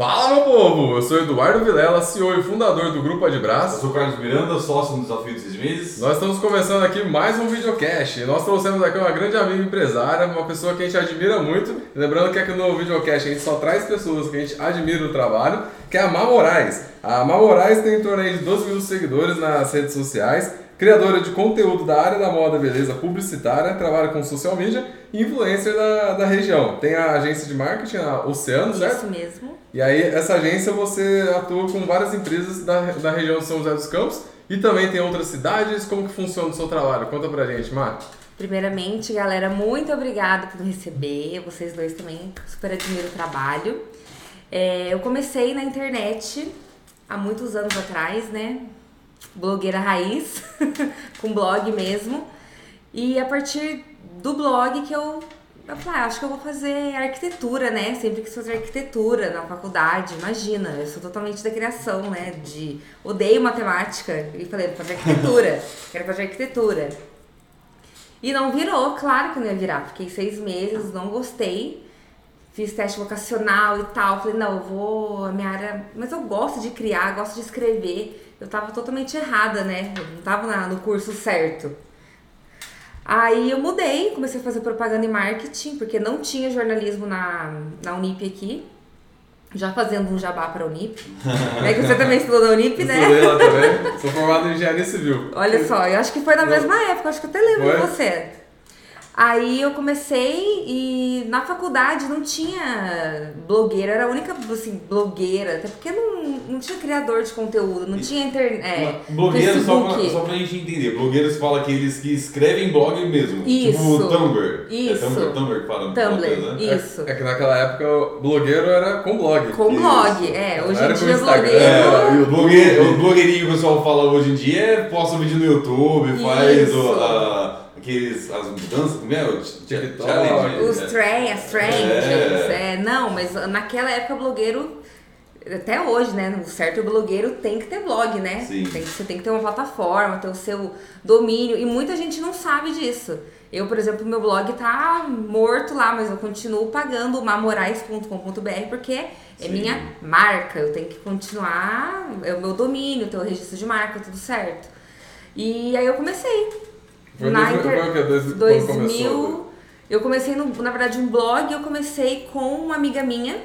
Fala, meu povo! Eu sou Eduardo Vilela, CEO e fundador do Grupo Eu Adbraço. sou o Carlos Miranda, sócio no Desafio de Meses. Nós estamos começando aqui mais um videocast. Nós trouxemos aqui uma grande amiga empresária, uma pessoa que a gente admira muito. Lembrando que aqui no videocast a gente só traz pessoas que a gente admira o trabalho, que é a Má Moraes. A Má Moraes tem em torno aí de 12 mil seguidores nas redes sociais, criadora de conteúdo da área da moda, beleza, publicitária, trabalha com social media e influencer da, da região. Tem a agência de marketing, a Oceano, certo? Isso mesmo. E aí, essa agência você atua com várias empresas da, da região de São José dos Campos e também tem outras cidades. Como que funciona o seu trabalho? Conta pra gente, Mar. Primeiramente, galera, muito obrigada por me receber. Vocês dois também super admiro o trabalho. É, eu comecei na internet há muitos anos atrás, né? Blogueira raiz, com blog mesmo. E a partir do blog que eu, eu falei, ah, acho que eu vou fazer arquitetura, né? Sempre quis fazer arquitetura na faculdade, imagina. Eu sou totalmente da criação, né? De odeio matemática. E falei, vou fazer arquitetura. Quero fazer arquitetura. E não virou, claro que não ia virar. Fiquei seis meses, não gostei. Fiz teste vocacional e tal. Falei, não, eu vou. A minha área. Mas eu gosto de criar, gosto de escrever. Eu tava totalmente errada, né? Eu não tava na- no curso certo. Aí eu mudei, comecei a fazer propaganda e marketing, porque não tinha jornalismo na, na Unip aqui. Já fazendo um jabá pra Unip. é que você também estudou na Unip, né? Estudei lá também. Sou formado em engenharia civil. Olha só, eu acho que foi na mesma época, acho que eu até lembro Foi? de você. Aí eu comecei e na faculdade não tinha blogueira, era a única assim, blogueira, até porque não, não tinha criador de conteúdo, não tinha internet. É, blogueiro, só pra, só pra gente entender, blogueiros fala aqueles que escrevem blog mesmo. Isso. Tipo o Tumblr. Isso. É Tumblr, Tumblr que fala Tumblr, blog, né? isso. É que naquela época o blogueiro era com blog. Com Isso. blog, é. Hoje em dia blogueiro. É, o, blogueiro, o blogueirinho que o pessoal fala hoje em dia é posta vídeo no YouTube, faz Isso. o, a- aqueles, as mudanças, como é? O TikTok. challenge, Os é. trends, as trends, É. é. Não, mas naquela época blogueiro, até hoje, né? O certo blogueiro tem que ter blog, né? Sim. Tem, você tem que ter uma plataforma, ter o seu domínio. E muita gente não sabe disso. Eu, por exemplo, meu blog tá morto lá, mas eu continuo pagando mamorais.com.br porque é Sim. minha marca. Eu tenho que continuar, é o meu domínio, ter o registro de marca, tudo certo. E aí eu comecei. Foi, Na inter- foi o? Dois, quando começou? 2000. Eu comecei, no, na verdade, um blog. Eu comecei com uma amiga minha.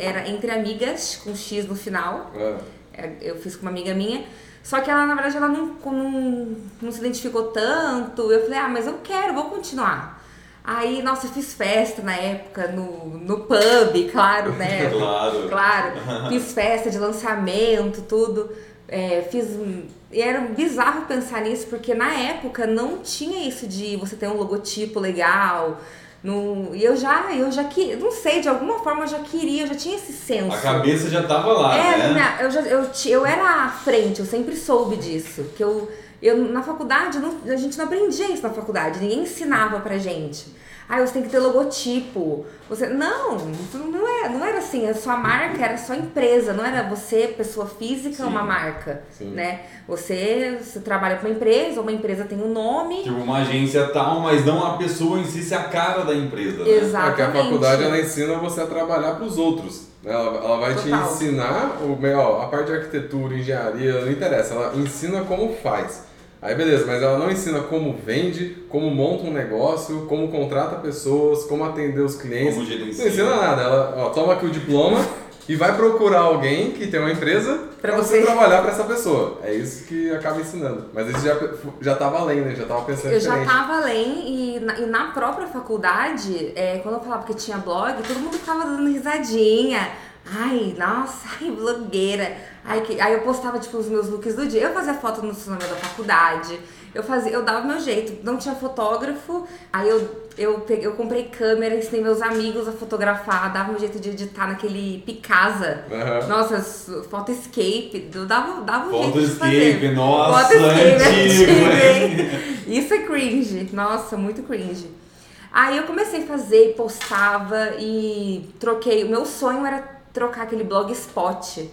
Era Entre Amigas, com X no final. É. É, Eu fiz com uma amiga minha. Só que ela, na verdade, ela não, não, não se identificou tanto. Eu falei, ah, mas eu quero, vou continuar. Aí, nossa, eu fiz festa na época, no, no pub, claro, né? Claro. Claro. Fiz festa de lançamento, tudo. É, fiz. E era bizarro pensar nisso, porque na época não tinha isso de você ter um logotipo legal. No, e eu já, eu já que, não sei, de alguma forma eu já queria, eu já tinha esse senso. A cabeça já tava lá, É, né? minha- eu, já, eu, eu era à frente, eu sempre soube disso. Que eu, eu na faculdade, não- a gente não aprendia isso na faculdade, ninguém ensinava pra gente. Ah, você tem que ter logotipo. Você, não, não, é, não era assim. A sua marca era só empresa, não era você, pessoa física, Sim. uma marca. Sim. Né? Você, você trabalha pra uma empresa, uma empresa tem um nome. Tipo, uma agência tal, mas não a pessoa em si ser a cara da empresa. Né? Exato. É que a Exatamente. faculdade ela ensina você a trabalhar para os outros. né? Ela, ela vai te Total. ensinar o, ó, a parte de arquitetura, engenharia, não interessa. Ela ensina como faz. Aí beleza, mas ela não ensina como vende, como monta um negócio, como contrata pessoas, como atender os clientes. Como Não gerencia. ensina nada. Ela ó, toma aqui o diploma e vai procurar alguém que tem uma empresa Pra para você trabalhar para essa pessoa. É isso que acaba ensinando. Mas isso já, já tava além, né? Já tava pensando Eu já diferente. tava além e na, e na própria faculdade, é, quando eu falava que tinha blog, todo mundo ficava dando risadinha. Ai, nossa, ai, blogueira. Ai, que... Aí eu postava, tipo, os meus looks do dia. Eu fazia foto no estacionamento da faculdade. Eu fazia, eu dava o meu jeito. Não tinha fotógrafo. Aí eu, eu, peguei, eu comprei câmera, ensinei meus amigos a fotografar. Dava meu jeito de editar naquele Picasa. Aham. Nossa, foto escape. Eu dava, dava um jeito de fazer. Nossa, Foto escape, antigo, antigo, hein? hein? Isso é cringe. Nossa, muito cringe. Aí eu comecei a fazer, postava e troquei. O meu sonho era trocar aquele blogspot.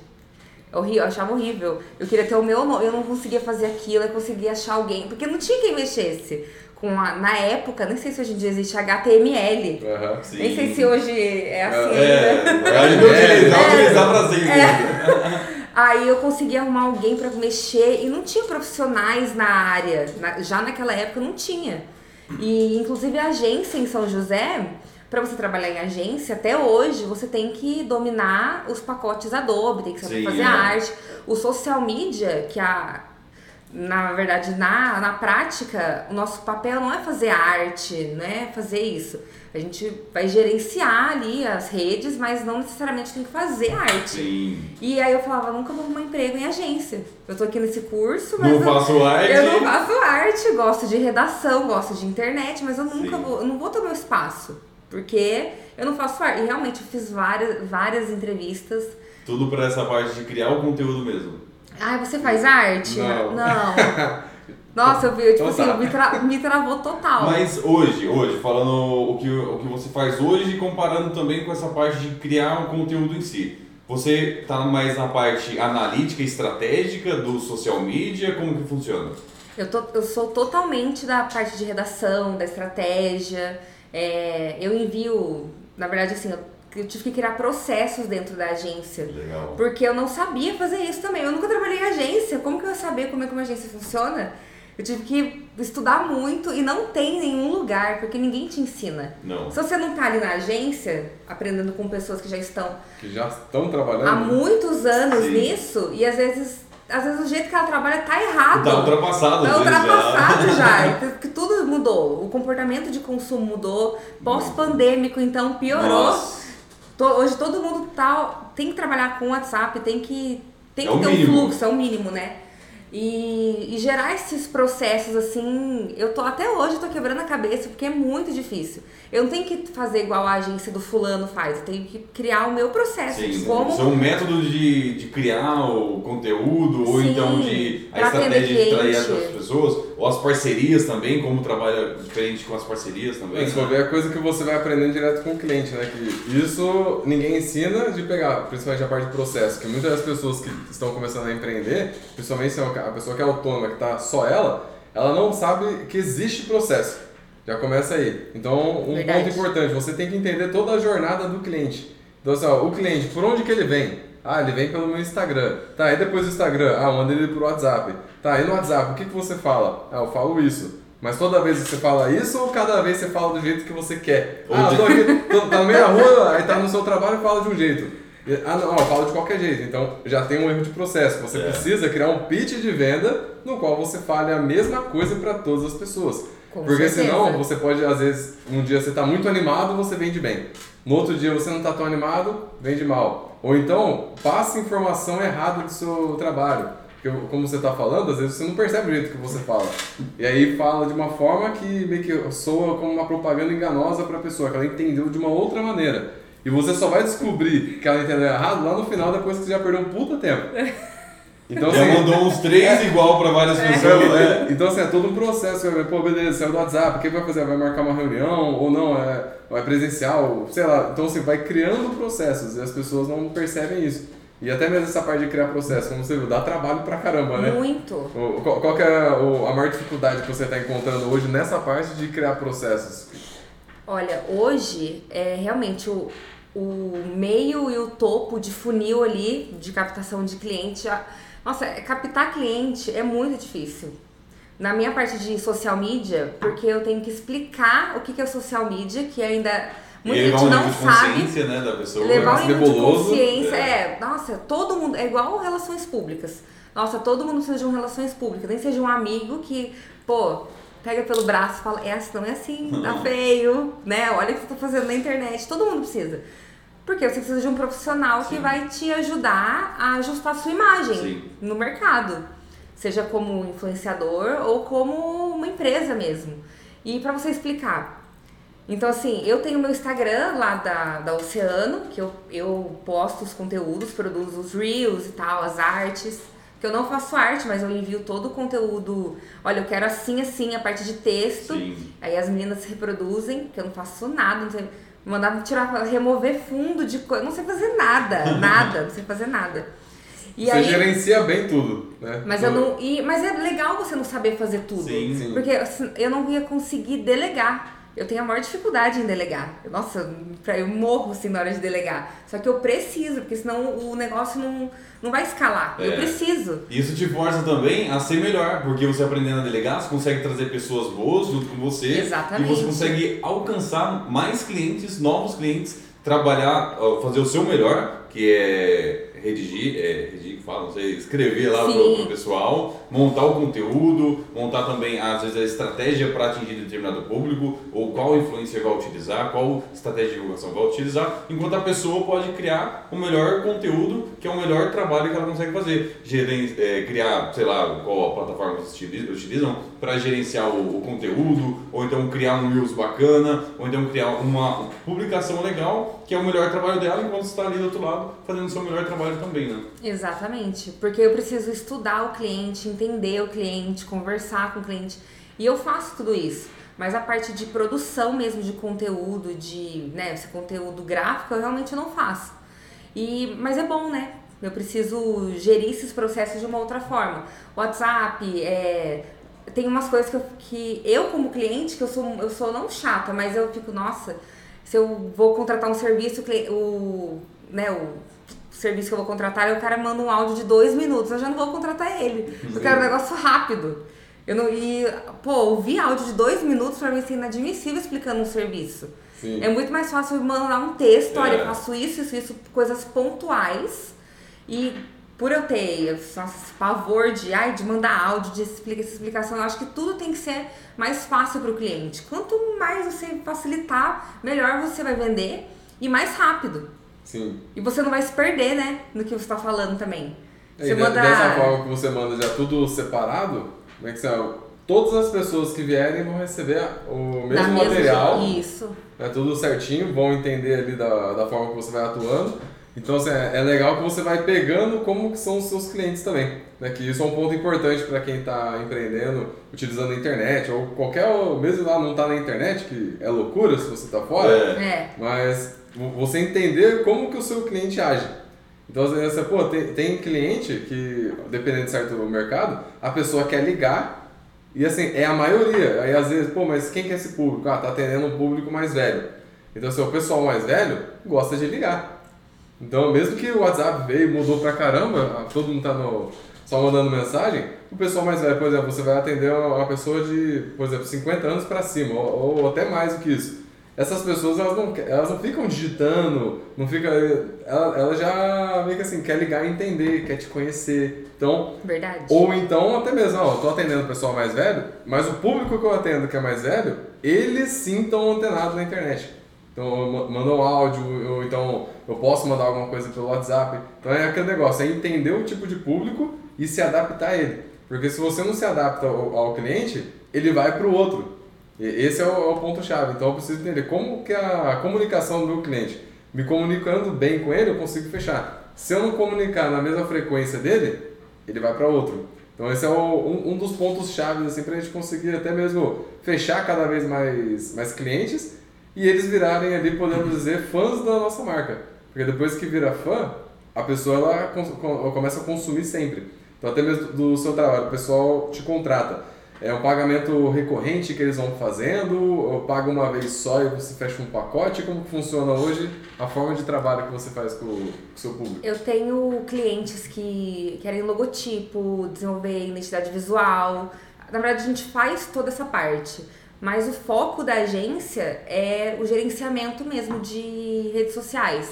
Horrível, eu achava horrível. Eu queria ter o meu nome, eu não conseguia fazer aquilo, eu conseguia achar alguém, porque não tinha quem mexesse. Com a, na época, nem sei se hoje em dia existe HTML. Sim. Nem sei se hoje é assim É, ainda. vai utilizar, É. pra Aí eu consegui arrumar alguém para mexer e não tinha profissionais na área. Na- já naquela época não tinha. E inclusive a agência em São José, para você trabalhar em agência, até hoje você tem que dominar os pacotes Adobe, tem que saber Sim, fazer é. arte. O social media, que a na verdade, na, na prática, o nosso papel não é fazer arte, né? Fazer isso. A gente vai gerenciar ali as redes, mas não necessariamente tem que fazer arte. Sim. E aí eu falava, nunca vou arrumar emprego em agência. Eu tô aqui nesse curso, mas Não eu, faço arte. eu não faço arte, gosto de redação, gosto de internet, mas eu nunca Sim. vou, eu não vou ter meu espaço. Porque eu não faço arte. E realmente eu fiz várias, várias entrevistas. Tudo pra essa parte de criar o conteúdo mesmo. Ai, você faz arte? Não. Nossa, eu vi, tipo Então assim, tá. me, tra- me travou total. Mas hoje, hoje, falando o que, o que você faz hoje e comparando também com essa parte de criar um conteúdo em si. Você tá mais na parte analítica e estratégica do social media? Como que funciona? Eu, tô, eu sou totalmente da parte de redação, da estratégia. É, eu envio, na verdade, assim, eu, tive que criar processos dentro da agência. Legal. Porque eu não sabia fazer isso também. Eu nunca trabalhei em agência. Como que eu ia saber como é que uma agência funciona? Eu tive que estudar muito e não tem nenhum lugar, porque ninguém te ensina. Não. Se você não tá ali na agência, aprendendo com pessoas que já estão Que já estão trabalhando. há muitos anos Sim. nisso, e às vezes, às vezes o jeito que ela trabalha tá errado. Tá ultrapassado, Tá ultrapassado já. Porque tudo mudou. O comportamento de consumo mudou. Pós-pandêmico, então, piorou. To- Hoje todo mundo tá, tem que trabalhar com WhatsApp, tem que, tem É que ter um fluxo, é o mínimo, né? E, e gerar esses processos assim, eu tô até hoje tô quebrando a cabeça porque é muito difícil. Eu não tenho que fazer igual a agência do fulano faz, eu tenho que criar o meu processo Sim, de como isso é um método de, de criar o conteúdo, ou Sim, então de a estratégia de atrair as pessoas, ou as parcerias também, como trabalha diferente com as parcerias também. Se for ver a coisa que você vai aprendendo direto com o cliente, né? Que isso ninguém ensina de pegar, principalmente a parte de processo. Que muitas das pessoas que estão começando a empreender, principalmente se é uma- a pessoa que é autônoma, que tá só ela, ela não sabe que existe processo. Já começa aí. Então, um Verdade. ponto importante, você tem que entender toda a jornada do cliente. Então, assim, ó, o cliente, por onde que ele vem? Ah, ele vem pelo meu Instagram. Tá, e depois do Instagram? Ah, manda ele pro WhatsApp. Tá, e no WhatsApp, o que, que você fala? Ah, eu falo isso. Mas toda vez você fala isso ou cada vez você fala do jeito que você quer? Ou Ah, de- eu tô aqui, tô, tá no meio da rua, aí tá no seu trabalho e fala de um jeito. Ah, não, eu falo de qualquer jeito. Então já tem um erro de processo. Você É. precisa criar um pitch de venda no qual você fale a mesma coisa para todas as pessoas. Com Porque certeza. senão você pode, às vezes, um dia você tá muito animado, você vende bem. No outro dia você não tá tão animado, vende mal. Ou então, passa informação errada do seu trabalho. Porque, como você tá falando, às vezes você não percebe o jeito que você fala. E aí fala de uma forma que meio que soa como uma propaganda enganosa para a pessoa, que ela entendeu de uma outra maneira. E você só vai descobrir que ela entendeu errado lá no final, depois que você já perdeu um puta tempo. Então, Já assim, mandou uns três igual pra várias pessoas. é, então, assim, é todo um processo. Pô, beleza, saiu do WhatsApp, o que vai fazer? Vai marcar uma reunião ou não? É, é presencial? Sei lá. Então, assim, vai criando processos e as pessoas não percebem isso. E até mesmo essa parte de criar processo, como você viu, dá trabalho pra caramba, né? muito. O- Qual, qual que é o- a maior dificuldade que você está encontrando hoje nessa parte de criar processos? Olha, hoje é realmente o, o meio e o topo de funil ali de captação de cliente. Nossa, é- captar cliente é muito difícil. Na minha parte de social media, porque eu tenho que explicar o que é social media, que ainda muita gente um não sabe. né, da pessoa. Levar um nível de consciência, É. é. Nossa, todo mundo. É igual relações públicas. Nossa, todo mundo precisa de um relações públicas. Nem seja um amigo que, pô, pega pelo braço e fala, é assim, não é assim, tá feio, né? Olha o que você tá fazendo na internet. Todo mundo precisa. Porque você precisa de um profissional que Sim. vai te ajudar a ajustar a sua imagem Sim. no mercado. Seja como influenciador ou como uma empresa mesmo. E pra você explicar, então, assim, eu tenho meu Instagram lá da, da Oceano, que eu, eu posto os conteúdos, produzo os reels e tal, as artes. Que eu não faço arte, mas eu envio todo o conteúdo. Olha, eu quero assim, assim, a parte de texto. Sim. Aí as meninas reproduzem, que eu não faço nada, não sei. Mandava tirar, remover fundo de coisa. Não sei fazer nada, nada, não sei fazer nada. E você aí, gerencia bem tudo, né? mas eu não. E, mas é legal você não saber fazer tudo. Sim. Sim. Porque assim, eu não ia conseguir delegar. Eu tenho a maior dificuldade em delegar. Nossa, eu morro assim na hora de delegar. Só que eu preciso, porque senão o negócio não, não vai escalar. É. Eu preciso. Isso te força também a ser melhor, porque você aprendendo a delegar, você consegue trazer pessoas boas junto com você. Exatamente. E você consegue alcançar mais clientes, novos clientes, trabalhar, fazer o seu melhor, que é redigir, é, redigir que fala, não sei, escrever lá pro, pro, pessoal, montar o conteúdo, montar também, às vezes, a estratégia para atingir determinado público, ou qual influencer vai utilizar, qual estratégia de divulgação vai utilizar, enquanto a pessoa pode criar o melhor conteúdo, que é o melhor trabalho que ela consegue fazer. Geren, é, criar, sei lá, qual a plataforma vocês utilizam para gerenciar o, o, conteúdo, ou então criar um Reels bacana, ou então criar uma publicação legal, que é o melhor trabalho dela, enquanto você está ali do outro lado fazendo o seu melhor trabalho também, né? Exatamente, porque eu preciso estudar o cliente, entender o cliente, conversar com o cliente, e eu faço tudo isso. Mas a parte de produção mesmo de conteúdo, de né, esse conteúdo gráfico, eu realmente não faço. E, mas é bom, né? Eu preciso gerir esses processos de uma outra forma. WhatsApp, é, tem umas coisas que eu, que eu como cliente, que eu sou, eu sou não chata, mas eu fico, nossa, se eu vou contratar um serviço, o, né, o serviço que eu vou contratar, o cara manda um áudio de dois minutos, eu já não vou contratar ele. Eu quero um negócio rápido. Eu não, e, pô, ouvir áudio de dois minutos pra mim é inadmissível explicando um serviço. Sim. É muito mais fácil mandar um texto, é. olha, eu faço isso, isso, isso, coisas pontuais. E por eu ter nossa, esse pavor de, ai, de mandar áudio, de explicar essa explicação, eu acho que tudo tem que ser mais fácil para o cliente. Quanto mais você facilitar, melhor você vai vender e mais rápido. Sim. E você não vai se perder, né, no que você está falando também. Você e manda... Dessa forma que você manda já tudo separado, como é que você... todas as pessoas que vierem vão receber o mesmo material. Isso. É tudo certinho, vão entender ali da, da forma que você vai atuando. Então assim, é, é legal que você vai pegando como que são os seus clientes também. Né? Que isso é um ponto importante para quem está empreendendo, utilizando a internet, ou qualquer, mesmo lá não está na internet, que é loucura se você está fora, é. mas você entender como que o seu cliente age. Então, você, pô, tem, tem cliente que, dependendo de certo mercado, a pessoa quer ligar e assim, é a maioria. Aí às vezes, pô, mas quem que é esse público? Ah, tá atendendo um público mais velho. Então, assim, o pessoal mais velho gosta de ligar. Então, mesmo que o WhatsApp veio e mudou pra caramba, todo mundo tá no, só mandando mensagem, o pessoal mais velho, por exemplo, você vai atender uma pessoa de, por exemplo, 50 anos para cima, ou, ou, até mais do que isso. Essas pessoas, elas não, elas não ficam digitando, não fica, ela, ela já meio que assim, quer ligar e entender, quer te conhecer. Então, Verdade. Ou então, até mesmo, ó, eu tô atendendo o pessoal mais velho, mas o público que eu atendo que é mais velho, eles sim estão antenados na internet. Então, mandam um áudio, então eu posso mandar alguma coisa pelo WhatsApp. Então é aquele negócio, é entender o tipo de público e se adaptar a ele. Porque se você não se adapta ao, ao cliente, ele vai para o outro. E esse é o, é o ponto-chave. Então eu preciso entender como que a comunicação do meu cliente, me comunicando bem com ele, eu consigo fechar. Se eu não comunicar na mesma frequência dele, ele vai para outro. Então esse é o, um, um dos pontos chaves assim, para a gente conseguir até mesmo fechar cada vez mais, mais clientes e eles virarem ali, podemos dizer, fãs da nossa marca. Porque depois que vira fã, a pessoa ela, começa a consumir sempre. Então até mesmo do seu trabalho, o pessoal te contrata. É um pagamento recorrente que eles vão fazendo, ou paga uma vez só e você fecha um pacote? Como funciona hoje a forma de trabalho que você faz com o seu público? Eu tenho clientes que querem logotipo, desenvolver identidade visual. Na verdade, a gente faz toda essa parte. Mas o foco da agência é o gerenciamento mesmo de redes sociais.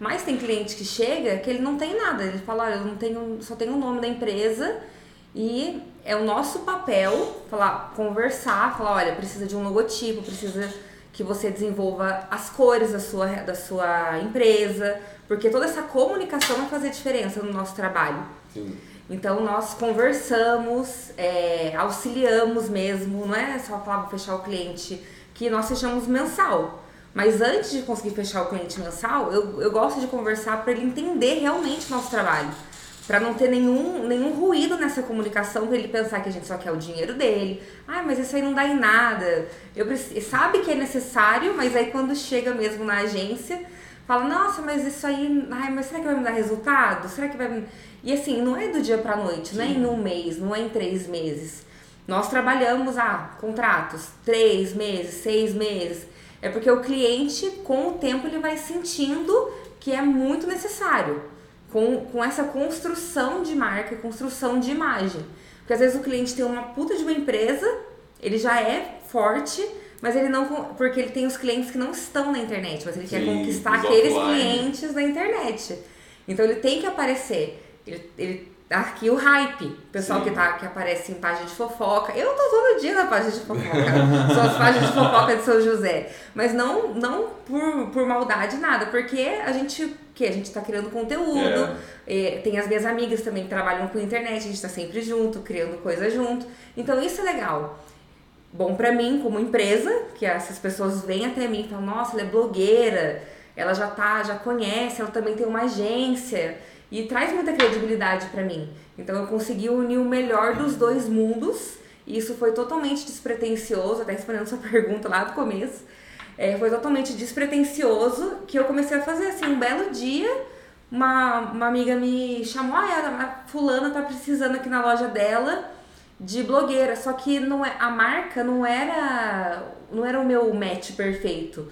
Mas tem cliente que chega que ele não tem nada. Ele fala, olha, eu não tenho, só tenho o nome da empresa e é o nosso papel falar, conversar, falar, olha, precisa de um logotipo, precisa que você desenvolva as cores da sua, da sua empresa, porque toda essa comunicação vai fazer diferença no nosso trabalho. Sim. Então nós conversamos, é, auxiliamos mesmo, não é só falar fechar o cliente, que nós fechamos mensal. Mas antes de conseguir fechar o cliente mensal, eu, eu gosto de conversar para ele entender realmente o nosso trabalho. Para não ter nenhum, nenhum ruído nessa comunicação, para ele pensar que a gente só quer o dinheiro dele. Ah, mas isso aí não dá em nada. Eu sabe que é necessário, mas aí quando chega mesmo na agência, fala: Nossa, mas isso aí. Ai, mas será que vai me dar resultado? Será que vai me. E assim, não é do dia pra noite, não é em um mês, não é em três meses. Nós trabalhamos, ah, contratos, três meses, seis meses. É porque o cliente, com o tempo, ele vai sentindo que é muito necessário. Com, com essa construção de marca, construção de imagem. Porque às vezes o cliente tem uma puta de uma empresa, ele já é forte, mas ele não. Porque ele tem os clientes que não estão na internet, mas ele Sim, quer conquistar aqueles offline. clientes da internet. Então ele tem que aparecer. Ele, ele aqui o hype. O pessoal que, tá, que aparece em página de fofoca. Eu tô todo dia na página de fofoca. São as páginas de fofoca de São José. Mas não, não por, por maldade, nada. Porque a gente. Que a gente tá criando conteúdo. É. tem as minhas amigas também que trabalham com internet, a gente tá sempre junto, criando coisa junto. Então isso é legal. Bom para mim, como empresa, que essas pessoas vêm até mim e falam, nossa, ela é blogueira, ela já tá, já conhece, ela também tem uma agência e traz muita credibilidade para mim. Então eu consegui unir o melhor dos dois mundos. E isso foi totalmente despretensioso, até respondendo sua pergunta lá do começo. É, foi totalmente despretensioso que eu comecei a fazer assim, um belo dia, uma, uma amiga me chamou, ah, a fulana tá precisando aqui na loja dela de blogueira, só que não é, a marca não era não era o meu match perfeito.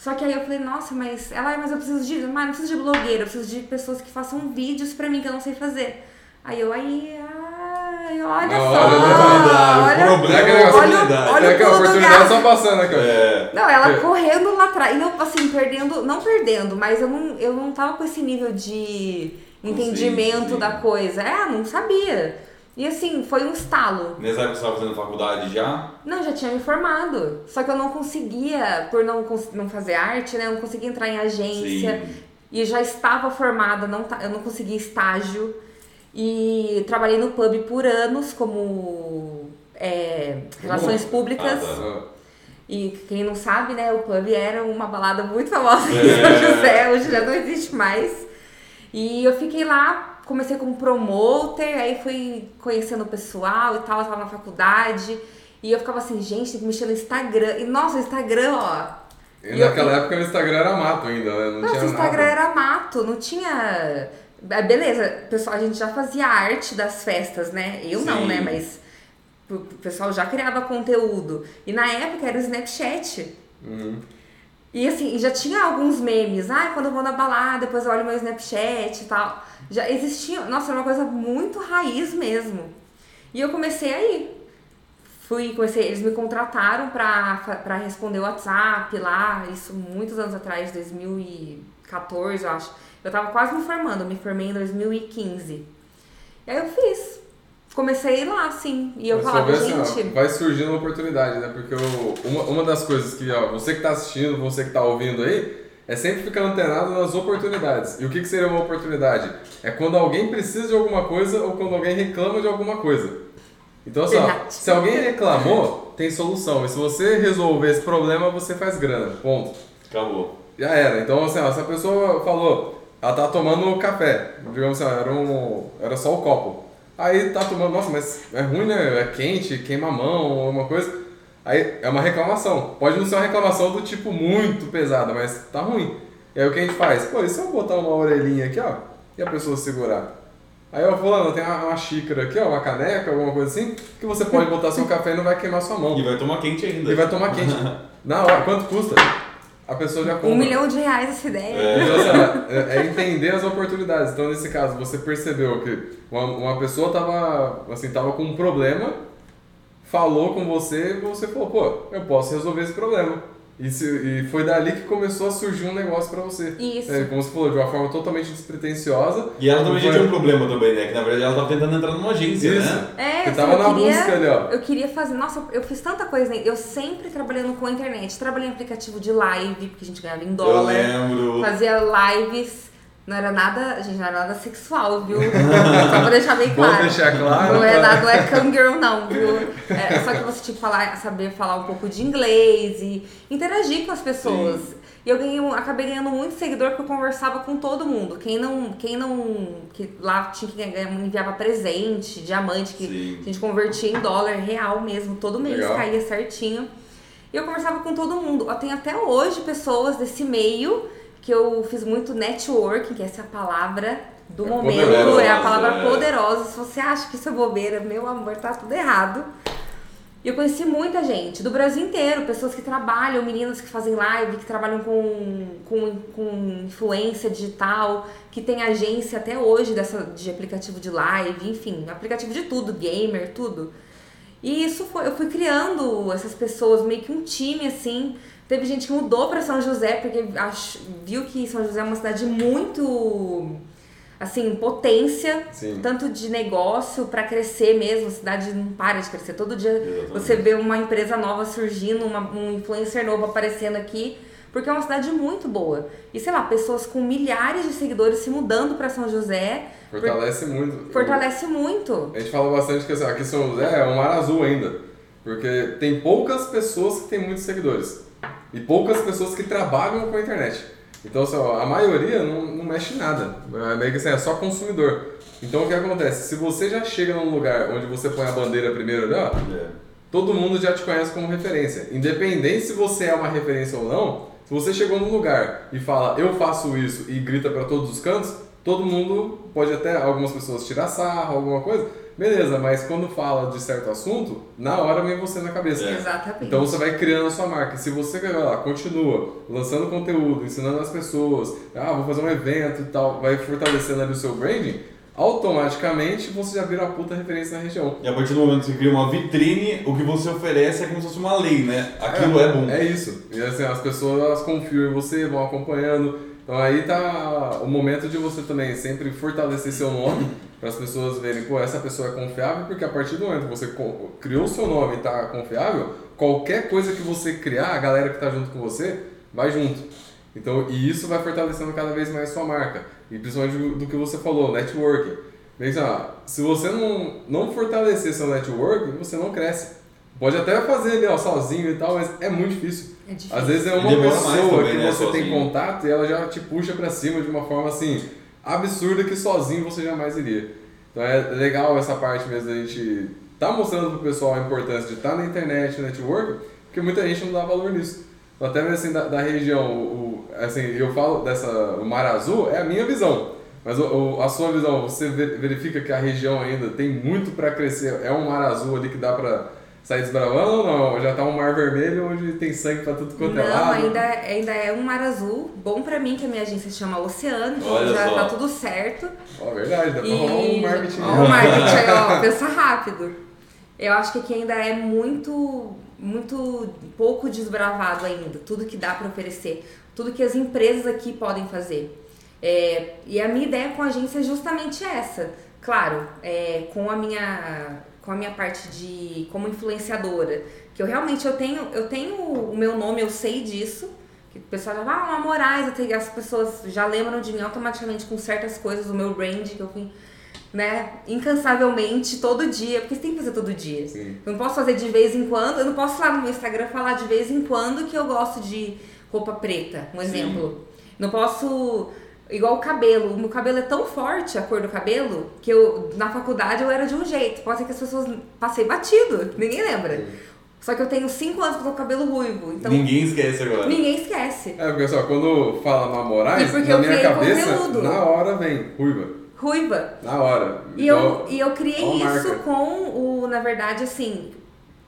Só que aí eu falei, nossa, mas ela, mas eu preciso de, mas não preciso de blogueira, eu preciso de pessoas que façam vídeos pra mim que eu não sei fazer. Aí eu aí, ai, olha não, só. Olha, olha, problema é olha, olha, olha é que a oportunidade só passando aqui. É. Não, ela é. correndo lá atrás, não, assim, perdendo, não perdendo, mas eu não, eu não tava com esse nível de entendimento sim, sim. da coisa. É, não sabia. E assim, foi um estalo. Nessa época você estava fazendo faculdade já? Não, já tinha me formado. Só que eu não conseguia, por não, não fazer arte, né? Eu não conseguia entrar em agência. Sim. E já estava formada, não, eu não conseguia estágio. E trabalhei no pub por anos como é, relações públicas. Ah, tá. E quem não sabe, né, o pub era uma balada muito famosa em é. São José, hoje já não existe mais. E eu fiquei lá comecei como promoter, aí fui conhecendo o pessoal e tal, eu tava na faculdade. E eu ficava assim, gente, tem que mexer no Instagram. E nossa, o Instagram, ó. E, e naquela eu... época o Instagram era mato ainda, né? Não nossa, tinha o Instagram nada. era mato, não tinha. É, beleza, pessoal, a gente já fazia arte das festas, né? Eu Sim. não, né? Mas o pessoal já criava conteúdo. E na época era o Snapchat. Uhum. E assim, já tinha alguns memes. Ah, quando eu vou na balada, depois eu olho meu Snapchat e tal. Já existia, nossa, era uma coisa muito raiz mesmo. E eu comecei aí. Fui, comecei, eles me contrataram para responder o WhatsApp lá, isso muitos anos atrás, 2014, eu acho. Eu tava quase me formando, eu me formei em 2015. E aí eu fiz. Comecei lá, assim. E eu Mas falava, assim, gente. Ó, vai surgindo uma oportunidade, né? Porque eu, uma, uma das coisas que, ó, você que tá assistindo, você que tá ouvindo aí, é sempre ficar antenado nas oportunidades. E o que, que seria uma oportunidade? É quando alguém precisa de alguma coisa ou quando alguém reclama de alguma coisa. Então, assim, ó, se alguém reclamou, tem solução. E se você resolver esse problema, você faz grana. Ponto. Acabou. Já era. Então, assim, ó, se a pessoa falou, ela tá tomando café, digamos assim, ó, era, um, era só o copo. Aí tá tomando, nossa, mas é ruim, né? É quente, queima a mão, alguma coisa. Aí é uma reclamação. Pode não ser uma reclamação do tipo muito pesada, mas tá ruim. E aí o que a gente faz? Pô, e se eu botar uma orelhinha aqui, ó, e a pessoa segurar? Aí eu falando, tem uma, uma, xícara aqui, ó, uma caneca, alguma coisa assim, que você pode botar seu café e não vai queimar sua mão. E vai tomar quente ainda. E vai tomar quente. Na hora, quanto custa? A pessoa já compra. Um milhão de reais essa ideia. É. Então, assim, é, é entender as oportunidades. Então, nesse caso, você percebeu que uma, uma pessoa tava, assim, tava com um problema falou com você e você falou, pô, eu posso resolver esse problema. E, se, e foi dali que começou a surgir um negócio pra você. Isso. É, como você falou, de uma forma totalmente despretensiosa. E ela também já tinha um problema também, né? Que na verdade ela tava tentando entrar numa agência, Isso. né? É, Você tava eu na queria, busca ali, ó. Eu queria fazer. Nossa, eu fiz tanta coisa, né? Eu sempre trabalhando com a internet. Trabalhei em aplicativo de live, porque a gente ganhava em dólar. Eu lembro. Fazia lives. Não era nada, gente, não era nada sexual, viu? Só pra deixar bem claro. Vou deixar claro. Não é nada, não é não, viu? É, só que você tinha que falar, saber falar um pouco de inglês e interagir com as pessoas. Sim. E eu ganhei, acabei ganhando muito seguidor porque eu conversava com todo mundo. Quem não, quem não, que lá tinha que enviava presente, diamante, que Sim. a gente convertia em dólar real mesmo, todo mês Legal. caía certinho. E eu conversava com todo mundo. Tenho até hoje pessoas desse meio que eu fiz muito networking, que essa é a palavra do é momento, é a palavra é. poderosa. Se você acha que isso é bobeira, meu amor, tá tudo errado. E eu conheci muita gente do Brasil inteiro, pessoas que trabalham, meninas que fazem live, que trabalham com, com, com influência digital, que tem agência até hoje dessa, de aplicativo de live, enfim, aplicativo de tudo, gamer, tudo. E isso foi, eu fui criando essas pessoas, meio que um time assim. Teve gente que mudou para São José porque viu que São José é uma cidade muito assim, potência, Sim. tanto de negócio para crescer mesmo, a cidade não para de crescer. Todo dia Exatamente. você vê uma empresa nova surgindo, uma, um influencer novo aparecendo aqui, porque é uma cidade muito boa. E sei lá, pessoas com milhares de seguidores se mudando para São José, Fortalece muito. fortalece muito. A gente fala bastante que assim, aqui São José é um mar azul ainda. Porque tem poucas pessoas que têm muitos seguidores. E poucas pessoas que trabalham com a internet. Então, assim, a maioria não, não mexe em nada. É meio que assim, é só consumidor. Então, o que acontece? Se você já chega num lugar onde você põe a bandeira primeiro ali, ó, É. todo mundo já te conhece como referência. Independente se você é uma referência ou não, se você chegou num lugar e fala eu faço isso e grita para todos os cantos, todo mundo pode até algumas pessoas tirar sarro, alguma coisa, beleza, mas quando fala de certo assunto, na hora vem você na cabeça. É. Exatamente. Então você vai criando a sua marca. Se você vai lá, continua lançando conteúdo, ensinando as pessoas, ah, vou fazer um evento e tal, vai fortalecendo ali o seu branding, automaticamente você já vira uma puta referência na região. E a partir do momento que você cria uma vitrine, o que você oferece é como se fosse uma lei, né? Aquilo é, bom. É isso. E assim, as pessoas elas confiam em você, vão acompanhando. Então aí tá o momento de você também sempre fortalecer seu nome para as pessoas verem, pô, essa pessoa é confiável, porque a partir do momento que você criou o seu nome e tá confiável, qualquer coisa que você criar, a galera que tá junto com você vai junto. Então, e isso vai fortalecendo cada vez mais sua marca. E principalmente do, do que você falou, networking. Bem, assim, se você não, não fortalecer seu networking, você não cresce. Pode até fazer ali, ó, sozinho e tal, mas é muito difícil. É difícil. Às vezes é uma pessoa também, que né, você tem sozinho. contato e ela já te puxa pra cima de uma forma assim absurda que sozinho você jamais iria. Então é legal essa parte mesmo da gente tá mostrando pro pessoal a importância de estar na internet, no network, porque muita gente não dá valor nisso. Então, Até mesmo assim da, da região, o, assim, eu falo dessa o Mar Azul é a minha visão. Mas o, o- a sua visão, você ve- verifica que a região ainda tem muito para crescer. É um mar azul ali que dá para sair desbravando ou não? Já tá um mar vermelho onde tem sangue para tudo quanto é Não, lado. ainda, ainda é um mar azul. Bom pra mim que a minha agência chama Oceano, então Olha já só. tá tudo certo. Ó, verdade, dá pra E... rolar um marketing. Ó, o marketing aí, ó, pensa rápido. Eu acho que aqui ainda é muito, muito pouco desbravado ainda. Tudo que dá pra oferecer. Tudo que as empresas aqui podem fazer. É, e a minha ideia com a agência é justamente essa. Claro, é, com a minha com a minha parte de como influenciadora, que eu realmente eu tenho eu tenho o meu nome, eu sei disso, que o pessoal já fala, ah, Moraes, eu tenho- as pessoas já lembram de mim automaticamente com certas coisas, o meu brand que eu fui, né, incansavelmente todo dia, porque você tem que fazer todo dia. Sim. Eu não posso fazer de vez em quando, eu não posso lá no meu Instagram falar de vez em quando que eu gosto de roupa preta, um exemplo. Não posso. Igual o cabelo. O meu cabelo é tão forte, a cor do cabelo, que eu na faculdade eu era de um jeito. Pode ser que as pessoas passei batido, ninguém lembra. Só que eu tenho 5 anos que eu tô com cabelo ruivo. Então Ninguém esquece agora. ninguém esquece. É, porque só quando fala na Moraes, na eu minha criei cabeça, conteúdo. na hora vem ruiva. Ruiva. Na hora. E Então, eu, e eu criei é isso marca. com o, na verdade, assim,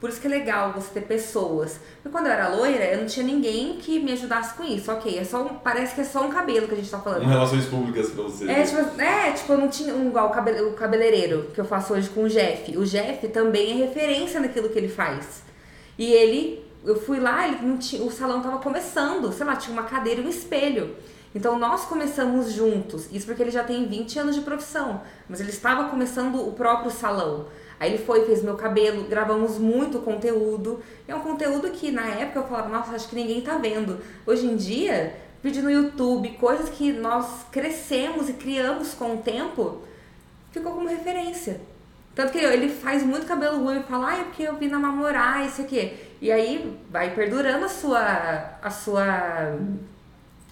por isso que é legal você ter pessoas. Porque quando eu era loira, eu não tinha ninguém que me ajudasse com isso. Ok, é só um- parece que é só um cabelo que a gente tá falando. Um relações públicas pra você. É tipo, é, tipo, eu não tinha um igual o cabeleireiro que eu faço hoje com o Jeff. O Jeff também é referência naquilo que ele faz. E ele, eu fui lá, ele não tinha, o salão tava começando, sei lá, tinha uma cadeira e um espelho. Então nós começamos juntos, isso porque ele já tem 20 anos de profissão, mas ele estava começando o próprio salão. Aí ele foi, fez meu cabelo, gravamos muito conteúdo. É um conteúdo que na época eu falava, nossa, acho que ninguém tá vendo. Hoje em dia, vídeo no YouTube, coisas que nós crescemos e criamos com o tempo, ficou como referência. Tanto que ele faz muito cabelo ruim e fala, ah, é porque eu vi na Mamorar, isso aqui. E aí vai perdurando a sua. a sua.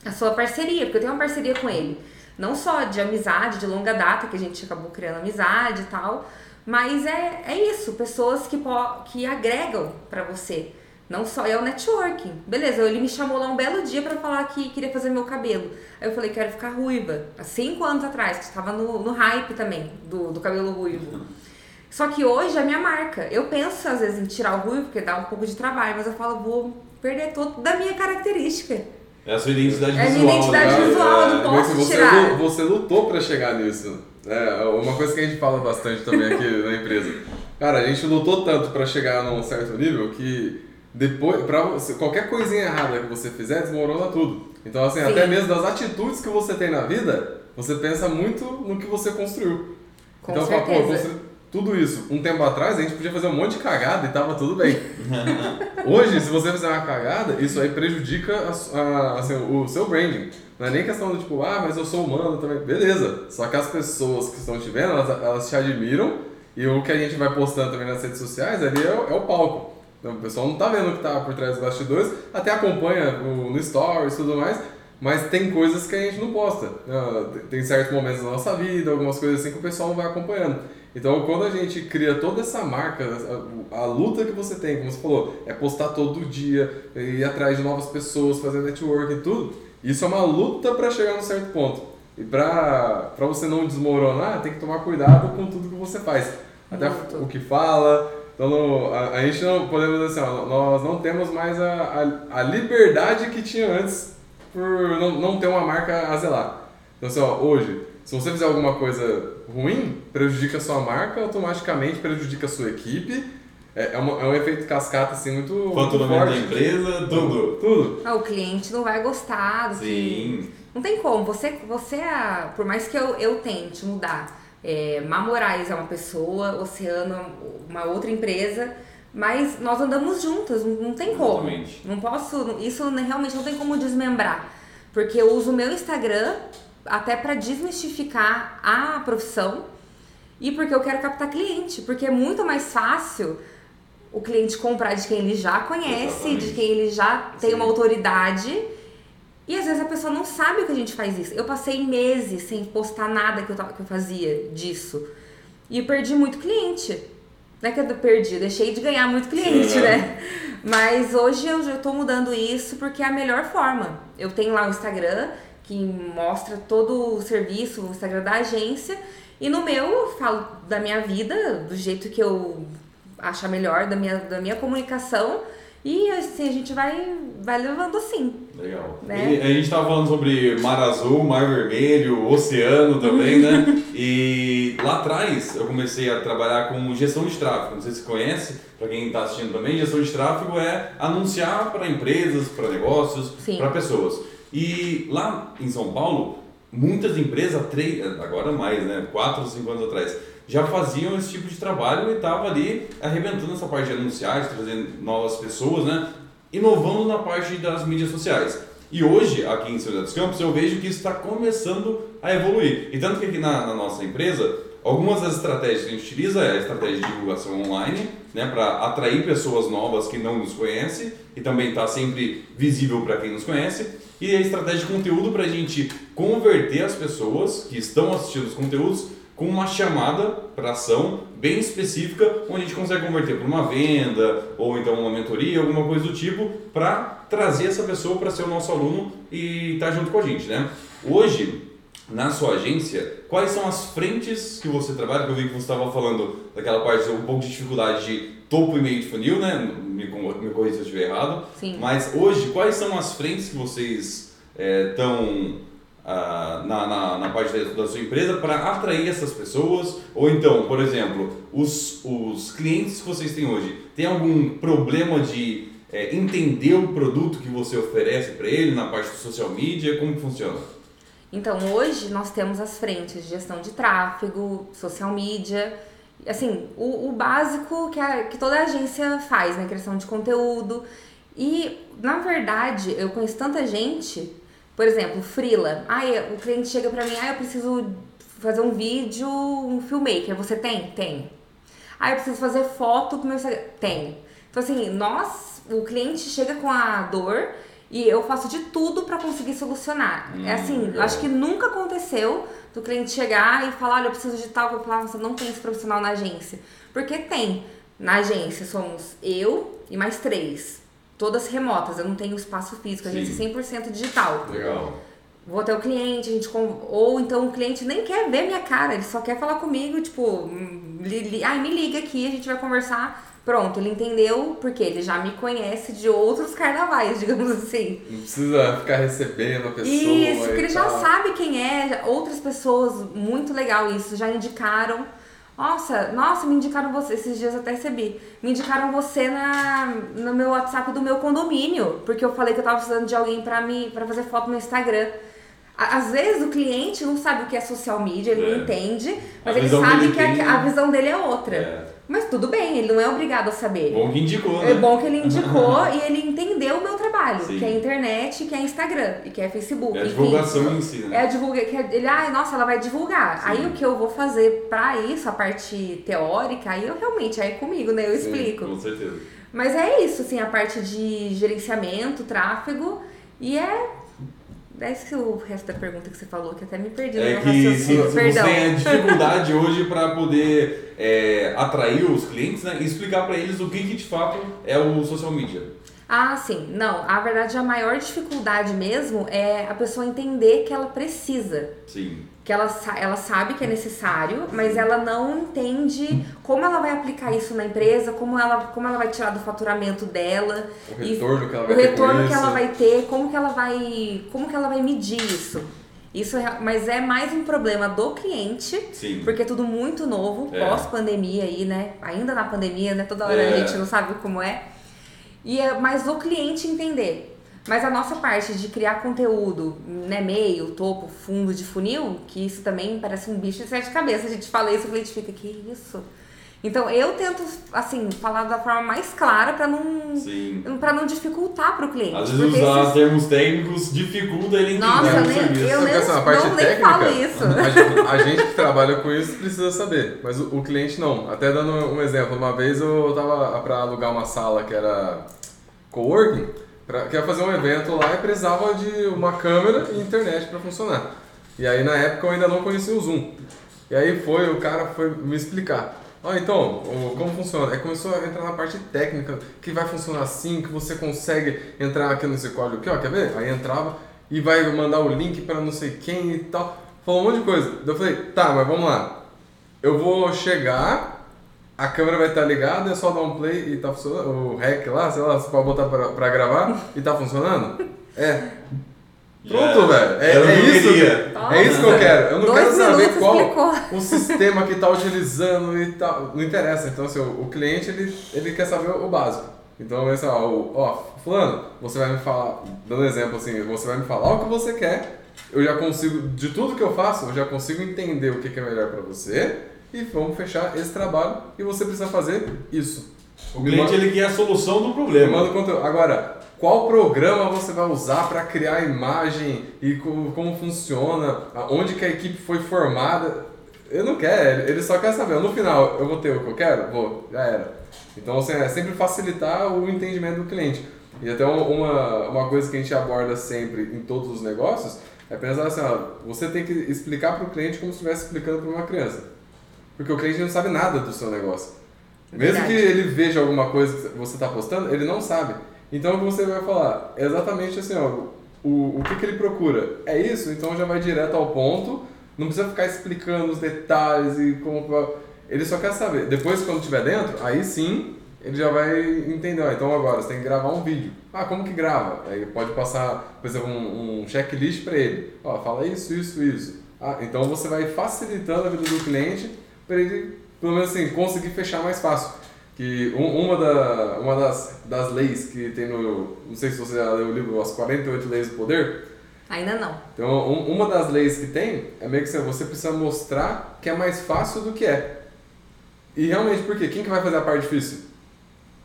a sua parceria, porque eu tenho uma parceria com ele. Não só de amizade, de longa data, que a gente acabou criando amizade e tal, mas é, é isso, pessoas que, que agregam pra você. Não só é o networking. Beleza, ele me chamou lá um belo dia pra falar que queria fazer meu cabelo. Aí eu falei, quero ficar ruiva. Há cinco anos atrás, que estava no, no hype também do, do cabelo ruivo. Só que hoje é a minha marca. Eu penso, às vezes, em tirar o ruim, porque dá um pouco de trabalho, mas eu falo, vou perder toda da minha característica. É a sua identidade É a visual. minha identidade né? visual, não É, posso você, tirar. Você lutou pra chegar nisso. É, uma coisa que a gente fala bastante também aqui na empresa. Cara, a gente lutou tanto pra chegar num certo nível que depois, pra você, qualquer coisinha errada que você fizer, desmorona tudo. Então, assim, Sim. até mesmo das atitudes que você tem na vida, você pensa muito no que você construiu. Com então, fala, pô, eu certeza. construí tudo isso. Um tempo atrás, a gente podia fazer um monte de cagada e tava tudo bem. Hoje, se você fizer uma cagada, isso aí prejudica a a- assim, o seu branding. Não é nem questão do tipo, ah, mas eu sou humano também. Beleza. Só que as pessoas que estão te vendo, elas, elas te admiram e o que a gente vai postando também nas redes sociais ali é, o- é o palco. Então, o pessoal não tá vendo o que tá por trás dos bastidores, até acompanha no, no stories e tudo mais, mas tem coisas que a gente não posta. Ah, Tem certos momentos da nossa vida, algumas coisas assim que o pessoal não vai acompanhando. Então, quando a gente cria toda essa marca, a, a luta que você tem, como você falou, é postar todo dia, ir atrás de novas pessoas, fazer network e tudo, isso é uma luta para chegar num certo ponto. E para você não desmoronar, tem que tomar cuidado com tudo que você faz. Até Muito. o que fala. Então, no- a, a gente não podemos dizer assim, ó, nós não temos mais a, a, a liberdade que tinha antes por não, não ter uma marca a zelar. Então, assim, ó, hoje, se você fizer alguma coisa ruim, prejudica a sua marca, automaticamente prejudica a sua equipe. É, é, uma- é um efeito cascata, assim, muito, muito Faturamento da forte. empresa, tudo. Tudo. Ah, o cliente não vai gostar do que... Sim. Não tem como. Você, você é a- por mais que eu, eu tente mudar, é, Má Moraes é uma pessoa, Oceano é uma outra empresa, mas nós andamos juntas, não, não tem como. Exatamente. Não posso, isso realmente não tem como desmembrar, porque eu uso o meu Instagram até para desmistificar a profissão e porque eu quero captar cliente, porque é muito mais fácil o cliente comprar de quem ele já conhece, Exatamente. de quem ele já tem Sim. uma autoridade. E às vezes a pessoa não sabe que a gente faz isso. Eu passei meses sem postar nada que eu, que eu fazia disso. E eu perdi muito cliente. Não é que eu perdi, eu deixei de ganhar muito cliente, Sim. né? Mas hoje eu já tô mudando isso porque é a melhor forma. Eu tenho lá o Instagram que mostra todo o serviço, o Instagram da agência. E no meu eu falo da minha vida, do jeito que eu achar melhor, da minha, da minha comunicação. E assim, a gente vai, vai levando assim. Legal. Né? E a gente tava falando sobre mar azul, mar vermelho, oceano também, né? E lá atrás eu comecei a trabalhar com gestão de tráfego. Não sei se você conhece, para quem está assistindo também, gestão de tráfego é anunciar para empresas, para negócios, para pessoas. E lá em São Paulo, muitas empresas, três, agora mais, né? Quatro cinco anos atrás, já faziam esse tipo de trabalho e estava ali arrebentando essa parte de anunciar, trazendo novas pessoas, né? Inovando na parte das mídias sociais. E hoje, aqui em São José dos Campos, eu vejo que isso está começando a evoluir. E tanto que aqui na, na nossa empresa, algumas das estratégias que a gente utiliza é a estratégia de divulgação online, né, para atrair pessoas novas que não nos conhecem e também estar sempre visível para quem nos conhece. E a estratégia de conteúdo para a gente converter as pessoas que estão assistindo os conteúdos com uma chamada para ação bem específica, onde a gente consegue converter para uma venda ou então uma mentoria, alguma coisa do tipo, para trazer essa pessoa para ser o nosso aluno e estar junto com a gente, né? Hoje, na sua agência, quais são as frentes que você trabalha? Que eu vi que você estava falando daquela parte, um pouco de dificuldade de topo e meio de funil, né? Me, me corrija se eu estiver errado. Sim. Mas hoje, quais são as frentes que vocês estão na, na, na parte da, da sua empresa para atrair essas pessoas? Ou então, por exemplo, os, os clientes que vocês têm hoje, tem algum problema de é, entender o produto que você oferece para ele na parte do social media? Como que funciona? Então, hoje nós temos as frentes de gestão de tráfego, social media, assim, o, o básico que, a, que toda agência faz, né? Criação de conteúdo. E, na verdade, eu conheço tanta gente, por exemplo, Frila. Ai, o cliente chega pra mim, ah, eu preciso fazer um vídeo, um filmmaker. Você tem? Tem. Ah, eu preciso fazer foto pro meu Instagram. Tem. Então, assim, nós, o cliente chega com a dor e eu faço de tudo pra conseguir solucionar. Hum, é assim, eu acho que nunca aconteceu do cliente chegar e falar, olha, eu preciso de tal, eu falar, você não tem esse profissional na agência. Porque tem. Na agência somos eu e mais três. Todas remotas, eu não tenho espaço físico, a agência é 100% digital. Legal. vou até o cliente, a gente ou então o cliente nem quer ver minha cara, ele só quer falar comigo, tipo, hum, li, li, ai, me liga aqui, a gente vai conversar. Pronto, ele entendeu, porque ele já me conhece de outros carnavais, digamos assim. Não precisa ficar recebendo a pessoa. Isso, porque ele já tal. sabe quem é, outras pessoas, muito legal isso, já indicaram. Nossa, nossa, me indicaram você, esses dias até recebi. Me indicaram você na, no meu WhatsApp do meu condomínio, porque eu falei que eu tava precisando de alguém pra, me, pra fazer foto no Instagram. Às vezes o cliente não sabe o que é social media, ele É. não entende, mas A ele sabe que a, a visão dele é outra. É. Mas tudo bem, ele não é obrigado a saber. Bom que indicou, né? É bom que ele indicou e ele entendeu o meu trabalho, Sim. que é internet, que é Instagram e que é Facebook. É a divulgação em si, É né? a divulga, que é- ele, ai, nossa, ela vai divulgar. Sim. Aí o que eu vou fazer pra isso, a parte teórica, aí eu realmente, aí é comigo, né? Eu Sim, explico. Com certeza. Mas é isso, assim, a parte de gerenciamento, tráfego, e é. Esse o resto da pergunta que você falou, que até me perdi É que se, se raciocínio. você tem a dificuldade hoje para poder é, atrair os clientes né, e explicar para eles o que, que de fato é o social media. Ah, sim. Não, a verdade, a maior dificuldade mesmo é a pessoa entender que ela precisa. Sim. Que ela, ela sabe que é necessário, mas ela não entende como ela vai aplicar isso na empresa, como ela, como ela vai tirar do faturamento dela, O e retorno que ela o vai ter com retorno que ela vai ter, como que ela vai, como que ela vai medir isso. Isso é, mas é mais um problema do cliente, Sim. porque é tudo muito novo, É. pós-pandemia aí, né? Ainda na pandemia, né? Toda hora É. a gente não sabe como é. E é mais o cliente entender. Mas a nossa parte de criar conteúdo, né, meio, topo, fundo de funil, que isso também parece um bicho de sete cabeças. A gente fala isso, o cliente fica, que isso? Então eu tento, assim, falar da forma mais clara pra não, Sim. pra não dificultar pro cliente. Às vezes usar esses- termos técnicos dificulta ele entender Nossa, o nem- serviço. eu nem- que essa parte não, nem técnica, falo isso. A gente, a gente que trabalha com isso precisa saber, mas o, o cliente não. Até dando um exemplo, uma vez eu tava para alugar uma sala que era coworking, pra, fazer um evento lá e precisava de uma câmera e internet para funcionar. E aí na época eu ainda não conhecia o Zoom. E aí foi, o cara foi me explicar. Ah, então, como funciona? Aí começou a entrar na parte técnica, que vai funcionar assim, que você consegue entrar aqui nesse código aqui, ó, quer ver? Aí entrava e vai mandar o link para não sei quem e tal. Falou um monte de coisa. Daí eu falei, tá, mas vamos lá. Eu vou chegar, a câmera vai estar ligada, é só dar um play e tá funcionando. O rec lá, sei lá, você pode botar pra, pra gravar e tá funcionando? É. Pronto, Já- velho. É, é que isso. queria. É isso que eu quero. Eu não Dois quero saber qual explicou. o sistema que está utilizando e tal. Não interessa. Então, assim, o, o cliente ele, ele quer saber o básico. Então, assim, ó, o- ó, fulano, você vai me falar, dando exemplo assim, você vai me falar o que você quer. Eu já consigo, de tudo que eu faço, eu já consigo entender o que, que é melhor para você e vamos fechar esse trabalho e você precisa fazer isso. O cliente ele quer a solução do problema. Manda conteúdo. Agora, qual programa você vai usar para criar a imagem e co- como funciona, onde que a equipe foi formada? Eu não quero, ele só quer saber. No final, eu vou ter o que eu quero? Vou, já era. Então, assim, é sempre facilitar o entendimento do cliente. E até um- uma, uma coisa que a gente aborda sempre em todos os negócios é pensar assim, ó, você tem que explicar para o cliente como se estivesse explicando para uma criança. Porque o cliente não sabe nada do seu negócio. Mesmo que ele veja alguma coisa que você está postando, ele não sabe. Então você vai falar é exatamente assim, ó, o, o que, que ele procura. É isso? Então já vai direto ao ponto, não precisa ficar explicando os detalhes e como. Ele só quer saber. Depois, quando estiver dentro, aí sim ele já vai entender. então agora você tem que gravar um vídeo. Ah, como que grava? Aí pode passar, por exemplo, um, um checklist para ele. Ó, fala isso, isso, isso. Ah, então você vai facilitando a vida do cliente para ele, pelo menos assim, conseguir fechar mais fácil. Que um- uma, da, uma das, das leis que tem no. Não sei se você já leu o livro As 48 Leis do Poder. Ainda não. Então, um- uma das leis que tem é meio que assim, você precisa mostrar que é mais fácil do que é. E realmente, por quê? Quem que vai fazer a parte difícil?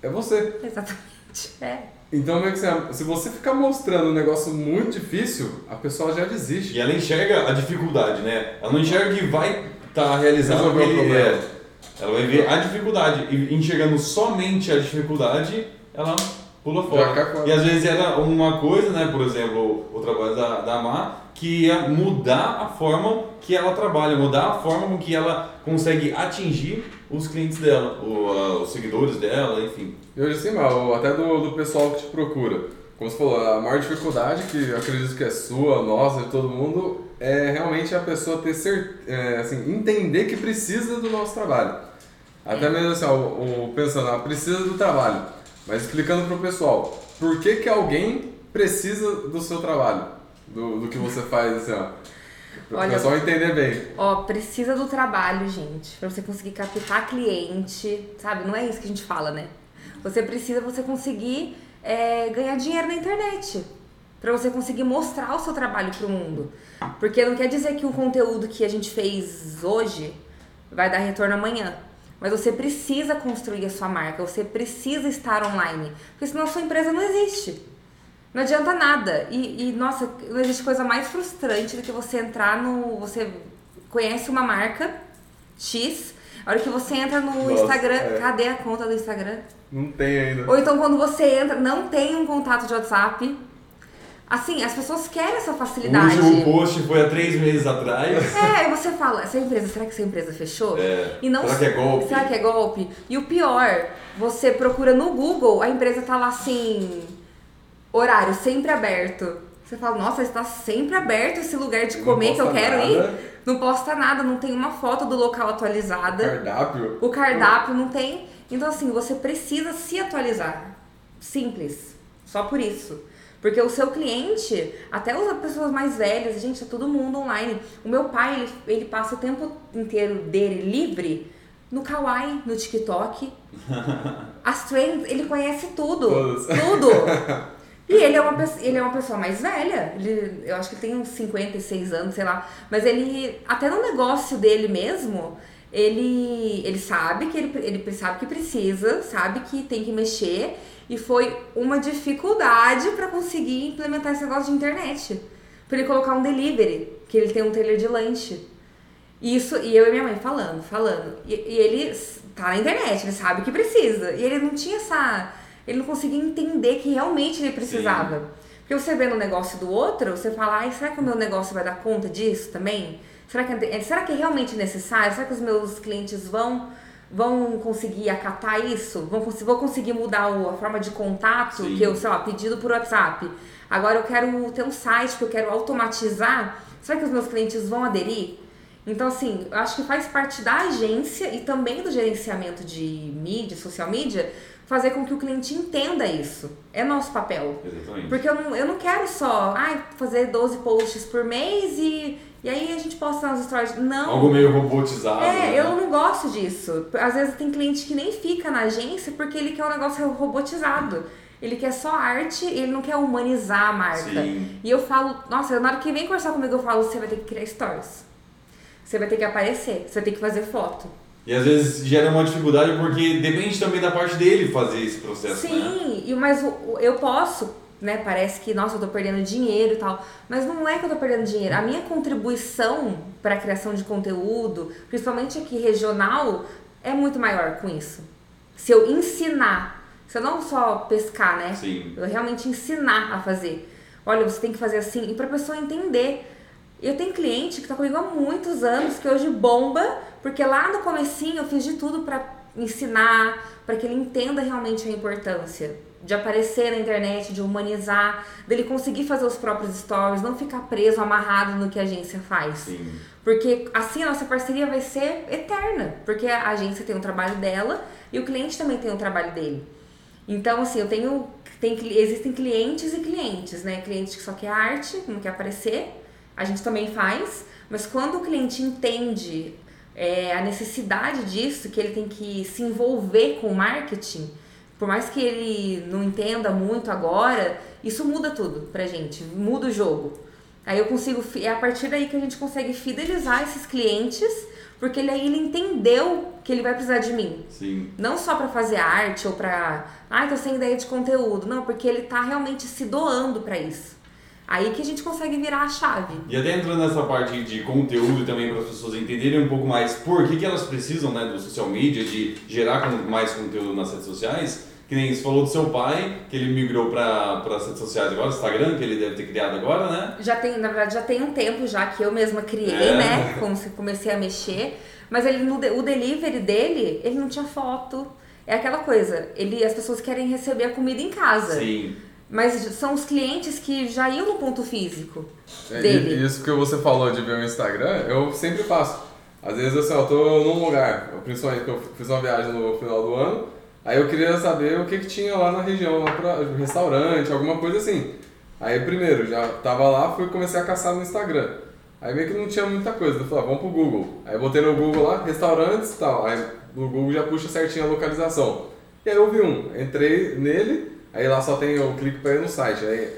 É você. Exatamente. É. Então, meio que assim, se você ficar mostrando um negócio muito difícil, a pessoa já desiste. E ela enxerga a dificuldade, né? Ela não enxerga que vai estar realizando o problema. é. Ela vai ver a dificuldade. E enxergando somente a dificuldade, ela pula fora. E às vezes era uma coisa, né? Por exemplo, o trabalho da, da Má, que ia mudar a forma que ela trabalha, mudar a forma com que ela consegue atingir os clientes dela, o- a- os seguidores dela, enfim. E hoje assim, mal, até do, do pessoal que te procura. Como você falou, a maior dificuldade que eu acredito que é sua, nossa, de todo mundo, é realmente a pessoa ter cer é, assim, entender que precisa do nosso trabalho. Até mesmo assim, ó, o, pensando, ah, precisa do trabalho, mas explicando para o pessoal, por que, que alguém precisa do seu trabalho, do, do que você faz, assim, ó. Para o pessoal entender bem. Ó, precisa do trabalho, gente, para você conseguir captar cliente, sabe? Não é isso que a gente fala, né? Você precisa você conseguir é, ganhar dinheiro na internet. Para você conseguir mostrar o seu trabalho para o mundo. Porque não quer dizer que o conteúdo que a gente fez hoje vai dar retorno amanhã. Mas você precisa construir a sua marca, você precisa estar online. Porque senão a sua empresa não existe. Não adianta nada. E, e, nossa, não existe coisa mais frustrante do que você entrar no. Você conhece uma marca X, a hora que você entra no nossa, Instagram, é. cadê a conta do Instagram? Não tem ainda. Ou então quando você entra, não tem um contato de WhatsApp. Assim, as pessoas querem essa facilidade. O último post foi há três meses atrás. É, e você fala, essa empresa, será que essa empresa fechou? É. E não, será que é golpe? Será que é golpe? E o pior, você procura no Google, a empresa tá lá assim Horário sempre aberto. Você fala, nossa, está sempre aberto esse lugar de comer que eu quero nada. ir. Não posta nada, não tem uma foto do local atualizada. O cardápio. O cardápio não tem. Então, assim, você precisa se atualizar. Simples. Só por isso. Porque o seu cliente, até as pessoas mais velhas, gente, é todo mundo online. O meu pai, ele, ele passa o tempo inteiro dele livre no Kawaii, no TikTok. As trends, ele conhece tudo. Todos. Tudo. E ele é uma, ele é uma pessoa mais velha, ele, eu acho que tem uns 56 anos, sei lá. Mas ele, até no negócio dele mesmo, ele, ele sabe que ele, ele sabe que precisa, sabe que tem que mexer. E foi uma dificuldade para conseguir implementar esse negócio de internet. Para ele colocar um delivery, que ele tem um trailer de lanche. Isso, e eu e minha mãe falando, falando. E, e ele tá na internet, ele sabe que precisa. E ele não tinha essa ele não conseguia entender que realmente ele precisava. Sim. Porque você vê no negócio do outro, você fala, ai, será que o meu negócio vai dar conta disso também? Será que, é, será que é realmente necessário? Será que os meus clientes vão vão conseguir acatar isso? Vão, vou conseguir mudar a forma de contato Sim. que eu, sei lá, pedido por WhatsApp. Agora eu quero ter um site que eu quero automatizar. Será que os meus clientes vão aderir? Então, assim, eu acho que faz parte da agência e também do gerenciamento de mídia, social media, fazer com que o cliente entenda isso. É nosso papel. Exatamente. Porque eu não, eu não quero só ai, fazer 12 posts por mês e, e aí a gente posta nas stories. Não. Algo meio robotizado. É, né? eu não gosto disso. Às vezes tem cliente que nem fica na agência porque ele quer um negócio robotizado. Ele quer só arte ele não quer humanizar a marca. Sim. E eu falo, nossa, na hora que vem conversar comigo, eu falo, você vai ter que criar stories. Você vai ter que aparecer, você vai ter que fazer foto. E às vezes gera uma dificuldade porque depende também da parte dele fazer esse processo. Sim, né? mas eu posso, né? Parece que, nossa, eu tô perdendo dinheiro e tal. Mas não é que eu tô perdendo dinheiro. A minha contribuição para a criação de conteúdo, principalmente aqui regional, é muito maior com isso. Se eu ensinar, se eu não só pescar, né? Sim. Eu realmente ensinar a fazer. Olha, você tem que fazer assim, e pra pessoa entender eu tenho cliente que está comigo há muitos anos, que hoje bomba, porque lá no comecinho eu fiz de tudo para ensinar, para que ele entenda realmente a importância de aparecer na internet, de humanizar, dele conseguir fazer os próprios stories, não ficar preso, amarrado no que a agência faz. Sim. Porque assim a nossa parceria vai ser eterna, porque a agência tem o trabalho dela e o cliente também tem o trabalho dele. Então, assim, eu tenho. Tem, existem clientes e clientes, né? Cliente que só quer arte, não quer aparecer a gente também faz, mas quando o cliente entende é, a necessidade disso, que ele tem que se envolver com o marketing, por mais que ele não entenda muito agora, isso muda tudo pra gente, muda o jogo. Aí eu consigo, é a partir daí que a gente consegue fidelizar esses clientes, porque ele, aí ele entendeu que ele vai precisar de mim. Sim. Não só para fazer arte ou para, ai, ah, tô sem ideia de conteúdo, não, porque ele tá realmente se doando para isso. Aí que a gente consegue virar a chave. E até entrando nessa parte de conteúdo também para as pessoas entenderem um pouco mais por que, que elas precisam né, do social media, de gerar mais conteúdo nas redes sociais. Que nem você falou do seu pai, que ele migrou para as redes sociais agora, Instagram, que ele deve ter criado agora, né? Já tem, na verdade, já tem um tempo já que eu mesma criei, é. né? Como se comecei a mexer. Mas ele, no, o delivery dele, ele não tinha foto. É aquela coisa, ele, as pessoas querem receber a comida em casa. Sim. Mas são os clientes que já iam no ponto físico É, dele. e- Isso que você falou de ver o Instagram, eu sempre faço. Às vezes assim, eu tô num lugar, principalmente que eu fiz uma viagem no final do ano, aí eu queria saber o que, que tinha lá na região, lá pra, um restaurante, alguma coisa assim. Aí primeiro, já tava lá, fui comecei a caçar no Instagram. Aí meio que não tinha muita coisa, eu falei, ah, vamos pro Google. Aí botei no Google lá, restaurantes e tal. Aí no Google já puxa certinho a localização. E aí eu vi um, entrei nele, aí lá só tem, eu clico pra ir no site. Aí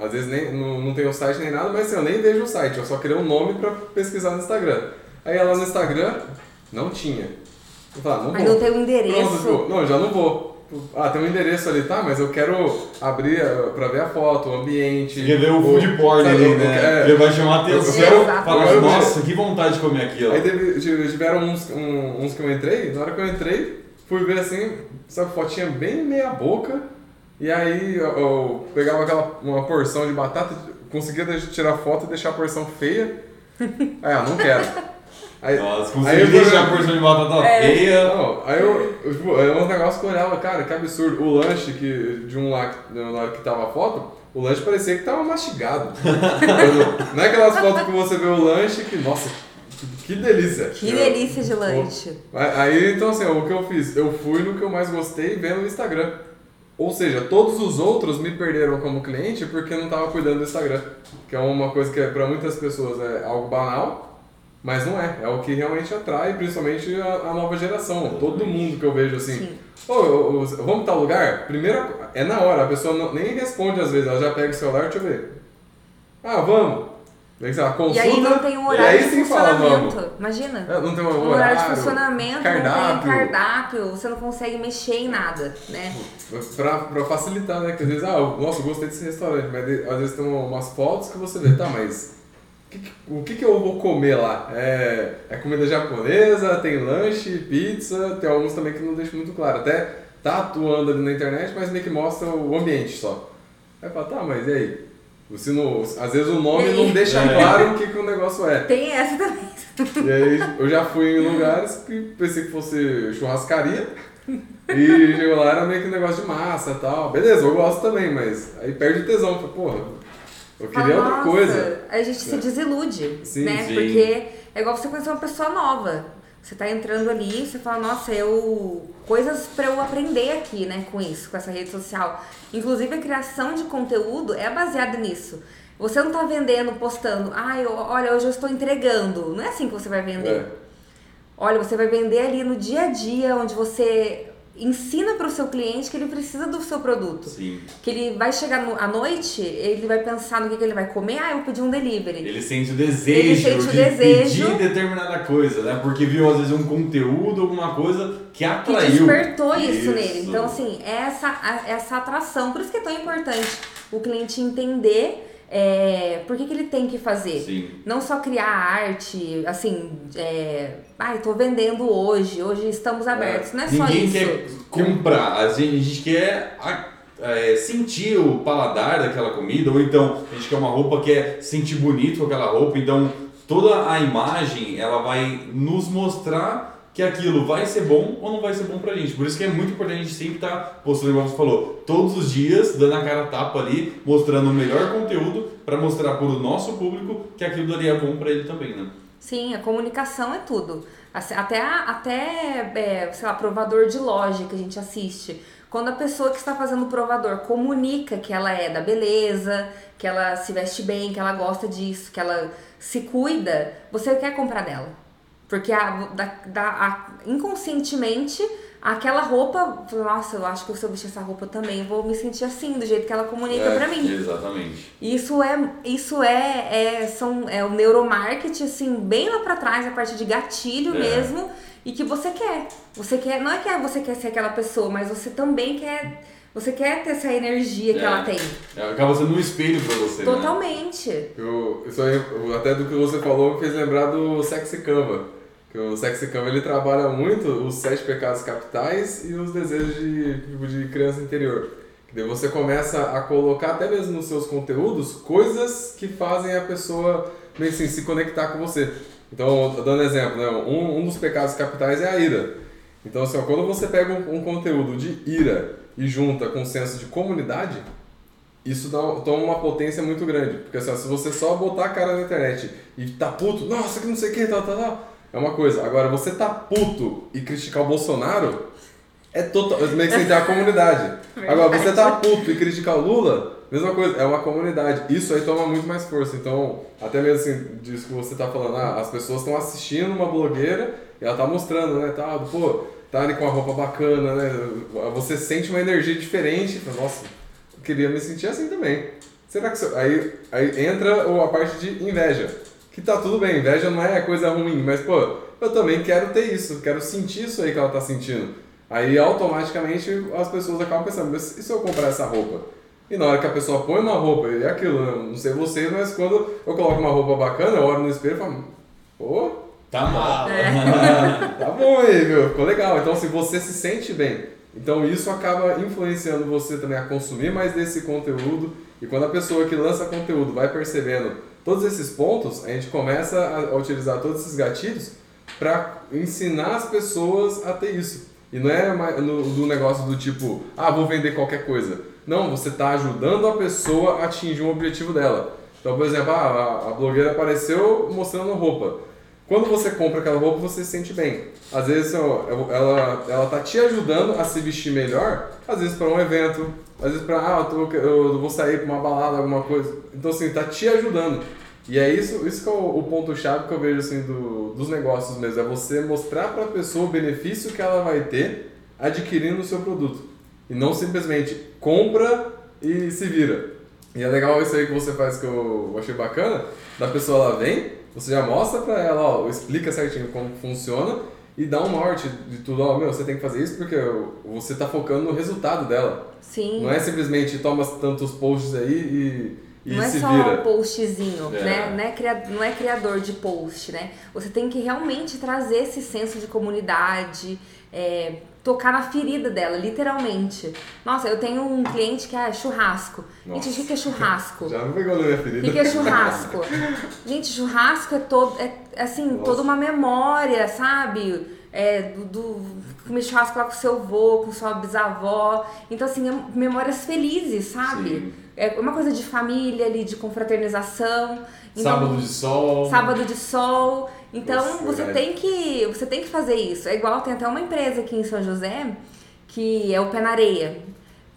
às vezes nem, não, não tem o site nem nada, mas assim, eu nem vejo o site, eu só queria um nome pra pesquisar no Instagram. Aí ela no Instagram, não tinha. Eu falei, ah, não Aí vou. não tem o endereço. Pronto, não, já não vou. Ah, tem um endereço ali, tá? Mas eu quero abrir eh, pra ver a foto, o ambiente. Quer ver o food porn sabe, ali, né? Ele vai chamar atenção. Eu quero- Fala, eu quero ver. nossa, que vontade de comer aquilo. Aí teve, tive- tiveram uns, um- uns que eu entrei, na hora que eu entrei, fui ver assim, sabe, fotinha bem meia boca, e aí eu, eu pegava aquela, uma porção de batata, conseguia tirar foto e deixar a porção feia. Aí, ah, não quero. Aí, Nossa, aí consegui eu deixar a porção de batata É. feia. Não, aí eu, eu, tipo, é um negócio que eu olhava, cara, que absurdo. O lanche que, de um lá, que- na hora que tava a foto, o lanche parecia que tava mastigado. não é aquelas fotos que você vê o lanche que, nossa, que delícia. Que Eu- delícia de lanche. Aí, então assim, o que eu fiz? Eu fui no que eu mais gostei vendo no Instagram. Ou seja, todos os outros me perderam como cliente porque eu não estava cuidando do Instagram. Que é uma coisa que para muitas pessoas é algo banal, mas não é. É o que realmente atrai, principalmente a, a nova geração. Todo mundo que eu vejo assim, Sim. Ô, ô, ô, vamos tal lugar? Primeiro, é na hora, a pessoa não- nem responde às vezes, ela já pega o celular, deixa eu ver. Ah, vamos. Daí, sei lá, E consulta, aí não tem um horário de fala, funcionamento. vamos. Imagina. É, Não tem um horário, horário de funcionamento, cardápio. não tem cardápio, você não consegue mexer em nada, né? Pra, pra facilitar, né? Que às vezes, ah, nossa, eu gostei desse restaurante, mas às vezes tem umas fotos que você vê, tá, mas o que, que- o que, que eu vou comer lá? É, é comida japonesa, tem lanche, pizza, tem alguns também que não deixam muito claro. Até tá atuando ali na internet, mas meio que mostra o ambiente só. Aí fala, tá, mas e aí? Você não, às vezes o nome não deixa É. claro o que, que o negócio é. Tem essa também. E aí eu já fui em lugares que pensei que fosse churrascaria. E chegou lá, era meio que um negócio de massa e tal. Beleza, eu gosto também, mas aí perde o tesão. Falei, porra, eu queria outra "Nossa", coisa. A gente se É. desilude, Sim, né? sim. Porque é igual você conhecer uma pessoa nova. Você tá entrando ali, você fala, nossa, eu. coisas pra eu aprender aqui, né, com isso, com essa rede social. Inclusive a criação de conteúdo é baseada nisso. Você não tá vendendo, postando, ah, eu, olha, hoje eu estou entregando. Não é assim que você vai vender. É. Olha, você vai vender ali no dia a dia, onde você ensina para o seu cliente que ele precisa do seu produto. Sim. Que ele vai chegar no- à noite, ele vai pensar no que, que ele vai comer, ah, eu pedi um delivery. Ele sente o desejo Ele sente o de desejo. pedir determinada coisa, né? Porque viu às vezes um conteúdo, alguma coisa que que atraiu. despertou isso, Isso. nele. Então, assim, é essa, essa atração. Por isso que é tão importante o cliente entender é, por que, que ele tem que fazer. Sim. Não só criar arte, assim, é, ai, tô vendendo hoje, hoje estamos abertos. Não é só Ninguém isso. quer comprar, a gente, a gente quer é, sentir o paladar daquela comida, ou então a gente quer uma roupa, quer sentir bonito com aquela roupa, então toda a imagem ela vai nos mostrar que aquilo vai ser bom ou não vai ser bom pra gente. Por isso que é muito importante a gente sempre estar postando, igual você falou, todos os dias, dando a cara a tapa ali, mostrando o melhor conteúdo para mostrar para o nosso público que aquilo dali é bom para ele também, né? Sim, a comunicação é tudo. Até, até é, sei lá, provador de loja que a gente assiste. Quando a pessoa que está fazendo o provador comunica que ela é da beleza, que ela se veste bem, que ela gosta disso, que ela se cuida, você quer comprar dela. Porque a, da, da- a- inconscientemente aquela roupa, nossa, eu acho que se eu vestir essa roupa também, eu vou me sentir assim, do jeito que ela comunica É, pra mim. Exatamente. Isso é, isso é, é, são, é o neuromarketing, assim, bem lá pra trás, a parte de gatilho É. mesmo, e que você quer. Você quer, não é que você quer ser aquela pessoa, mas você também quer, você quer ter essa energia que É. ela tem. É, Acaba sendo um espelho para você, né? Totalmente. Eu, isso aí, eu- até do que você falou, me fez lembrar do Sexy Canva. Que o Sexy Canva ele trabalha muito os sete pecados capitais e os desejos de, tipo, de criança interior. Que daí você começa a colocar até mesmo nos seus conteúdos coisas que fazem a pessoa meio assim, se conectar com você. Então, dando exemplo, né, um, um dos pecados capitais é a ira. Então, assim, ó, quando você pega um, um conteúdo de ira e junta com um senso de comunidade, isso dá, toma uma potência muito grande. Porque assim, se você só botar a cara na internet e tá puto, nossa, que não sei o que, tal, tal, tal, é uma coisa. Agora, você tá puto e criticar o Bolsonaro, é total. Meio que você tem a comunidade. Agora, você tá puto e criticar o Lula, mesma coisa, é uma comunidade. Isso aí toma muito mais força. Então, até mesmo assim, disso que você tá falando, ah, as pessoas estão assistindo uma blogueira e ela tá mostrando, né, tal, pô, tá ali com a roupa bacana, né? Você sente uma energia diferente. Nossa, eu queria me sentir assim também. Será que. Aí, aí entra a parte de inveja. Que tá tudo bem, inveja não é coisa ruim, mas pô, eu também quero ter isso, quero sentir isso aí que ela tá sentindo. Aí automaticamente as pessoas acabam pensando, mas e se eu comprar essa roupa? E na hora que a pessoa põe uma roupa, é aquilo, né? não sei vocês, mas quando eu coloco uma roupa bacana, eu olho no espelho e falo, pô, Tá mal. É. tá bom aí, meu, ficou legal. Então, se você se sente bem, então isso acaba influenciando você também a consumir mais desse conteúdo. E quando a pessoa que lança conteúdo vai percebendo todos esses pontos, a gente começa a utilizar todos esses gatilhos para ensinar as pessoas a ter isso. E não é no, do negócio do tipo, ah, vou vender qualquer coisa. Não, você está ajudando a pessoa a atingir um objetivo dela. Então, por exemplo, ah, a, a blogueira apareceu mostrando roupa. Quando você compra aquela roupa, você se sente bem. Às vezes ela, ela tá te ajudando a se vestir melhor, às vezes para um evento, às vezes para, ah, eu, tô, eu vou sair para uma balada, alguma coisa. Então, assim, tá te ajudando. E é isso, isso que é o, o ponto-chave que eu vejo, assim, do, dos negócios mesmo. É você mostrar para a pessoa o benefício que ela vai ter adquirindo o seu produto. E não simplesmente compra e se vira. E é legal isso aí que você faz que eu achei bacana. Da pessoa, ela vem, você já mostra pra ela, ó, explica certinho como funciona e dá um norte de tudo, ó, meu, você tem que fazer isso porque você tá focando no resultado dela. Sim. Não é simplesmente toma tantos posts aí e, e não é se só vira. um postzinho, É. né? Não é, criador, não é criador de post, né? Você tem que realmente trazer esse senso de comunidade, é, tocar na ferida dela, literalmente. Nossa, eu tenho um cliente que é churrasco. Gente, o que é churrasco? Já não pegou na minha O ferida. que, que é churrasco? Gente, churrasco é todo, é assim, Nossa. toda uma memória, sabe? É, do, do comer churrasco lá com seu avô, com sua bisavó. Então, assim, é memórias felizes, sabe? Sim. É uma coisa de família ali, de confraternização. Então, Sábado de sol. sábado de sol. Então Nossa, você verdade. tem que você tem que fazer isso. É igual tem até uma empresa aqui em São José que é o Pé na Areia.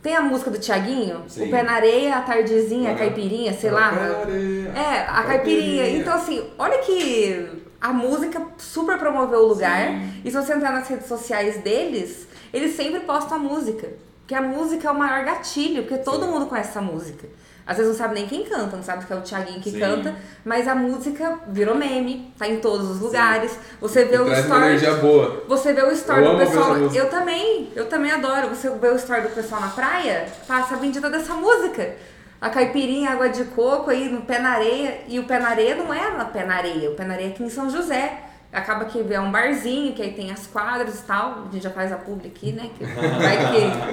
Tem a música do Tiaguinho? O Pé na Areia, a tardezinha, a caipirinha, sei lá. Caipirinha. É, a caipirinha. Então assim, olha que a música super promoveu o lugar. Sim. E se você entrar nas redes sociais deles, eles sempre postam a música. Porque a música é o maior gatilho, porque todo mundo conhece essa música. Às vezes não sabe nem quem canta, não sabe que é o Thiaguinho que Sim. canta, mas a música virou meme, tá em todos os lugares. Você vê E o story. boa. Você vê o story Eu do pessoal. Eu também, eu também adoro. Você vê o story do pessoal na praia, passa a bendita dessa música. A caipirinha, água de coco aí no pé na areia. E o pé na areia não é na pé na areia, o pé na areia é aqui em São José. Acaba que é um barzinho, que aí tem as quadras e tal. A gente já faz a publi aqui, né? Que vai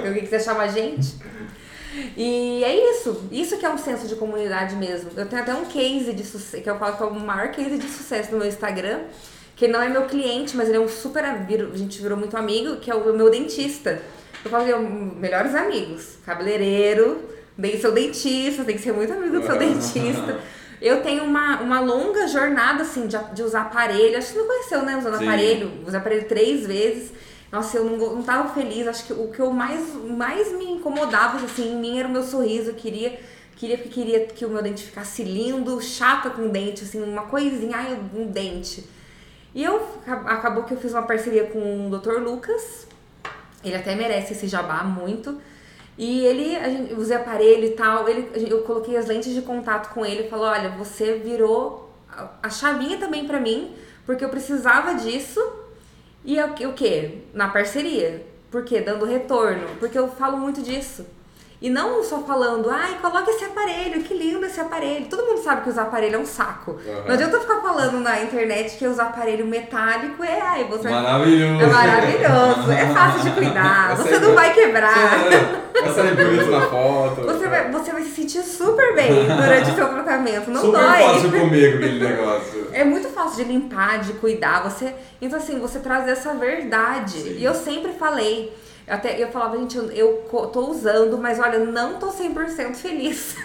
que alguém quiser chamar a gente. E é isso. Isso que é um senso de comunidade mesmo. Eu tenho até um case de sucesso, que eu falo que é o maior case de sucesso no meu Instagram, que não é meu cliente, mas ele é um super. A gente virou muito amigo, que é o meu dentista. Eu falo que é melhores amigos. Cabeleireiro, bem, seu dentista, tem que ser muito amigo do seu dentista. Eu tenho uma, uma longa jornada, assim, de, de usar aparelho. Acho que você não conheceu, né? Usando Sim. aparelho. Usei aparelho três vezes. Nossa, eu não, não tava feliz. Acho que o que eu mais, mais me incomodava, assim, em mim era o meu sorriso. Eu queria, queria queria que o meu dente ficasse lindo, chata com dente, assim, uma coisinha, ai, um dente. E eu, aca- acabou que eu fiz uma parceria com o Dr. Lucas. Ele até merece esse jabá muito. E ele, a gente, usei aparelho e tal, ele, eu coloquei as lentes de contato com ele e falou, olha, você virou a, chavinha também pra mim, porque eu precisava disso. E é o que-? Na parceria. Por quê? Dando retorno. Porque eu falo muito disso. E não só falando, ai, coloca esse aparelho, que lindo esse aparelho. Todo mundo sabe que usar aparelho é um saco. Aham. Não adianta ficar falando na internet que usar aparelho metálico é, ai, você Maravilhoso. é maravilhoso, é fácil de cuidar, você é não vai quebrar. É, Vai sair bonito na foto. Você vai, você vai se sentir super bem durante o seu tratamento. Não Super dói. fácil comer aquele negócio. É muito fácil de limpar, de cuidar. Você, então assim, você trazer essa verdade. Sim. E eu sempre falei, até eu falava, gente, eu, tô usando, mas olha, não tô 100% feliz.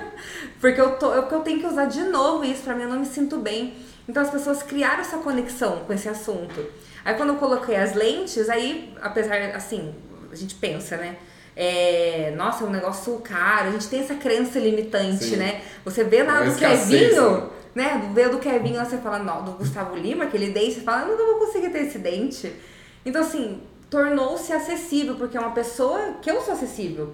porque eu tô, eu, eu tenho que usar de novo isso, pra mim eu não me sinto bem. Então as pessoas criaram essa conexão com esse assunto. Aí quando eu coloquei as lentes, aí, apesar, assim, a gente pensa, né? É, nossa, é um negócio caro, a gente tem essa crença limitante, Sim. né? Você vê na Uma do Kevinho, né? Vê do Kevin lá, você fala, não, do Gustavo Lima, aquele dente, você fala, eu nunca vou conseguir ter esse dente. Então, assim, tornou-se acessível, porque é uma pessoa que eu sou acessível.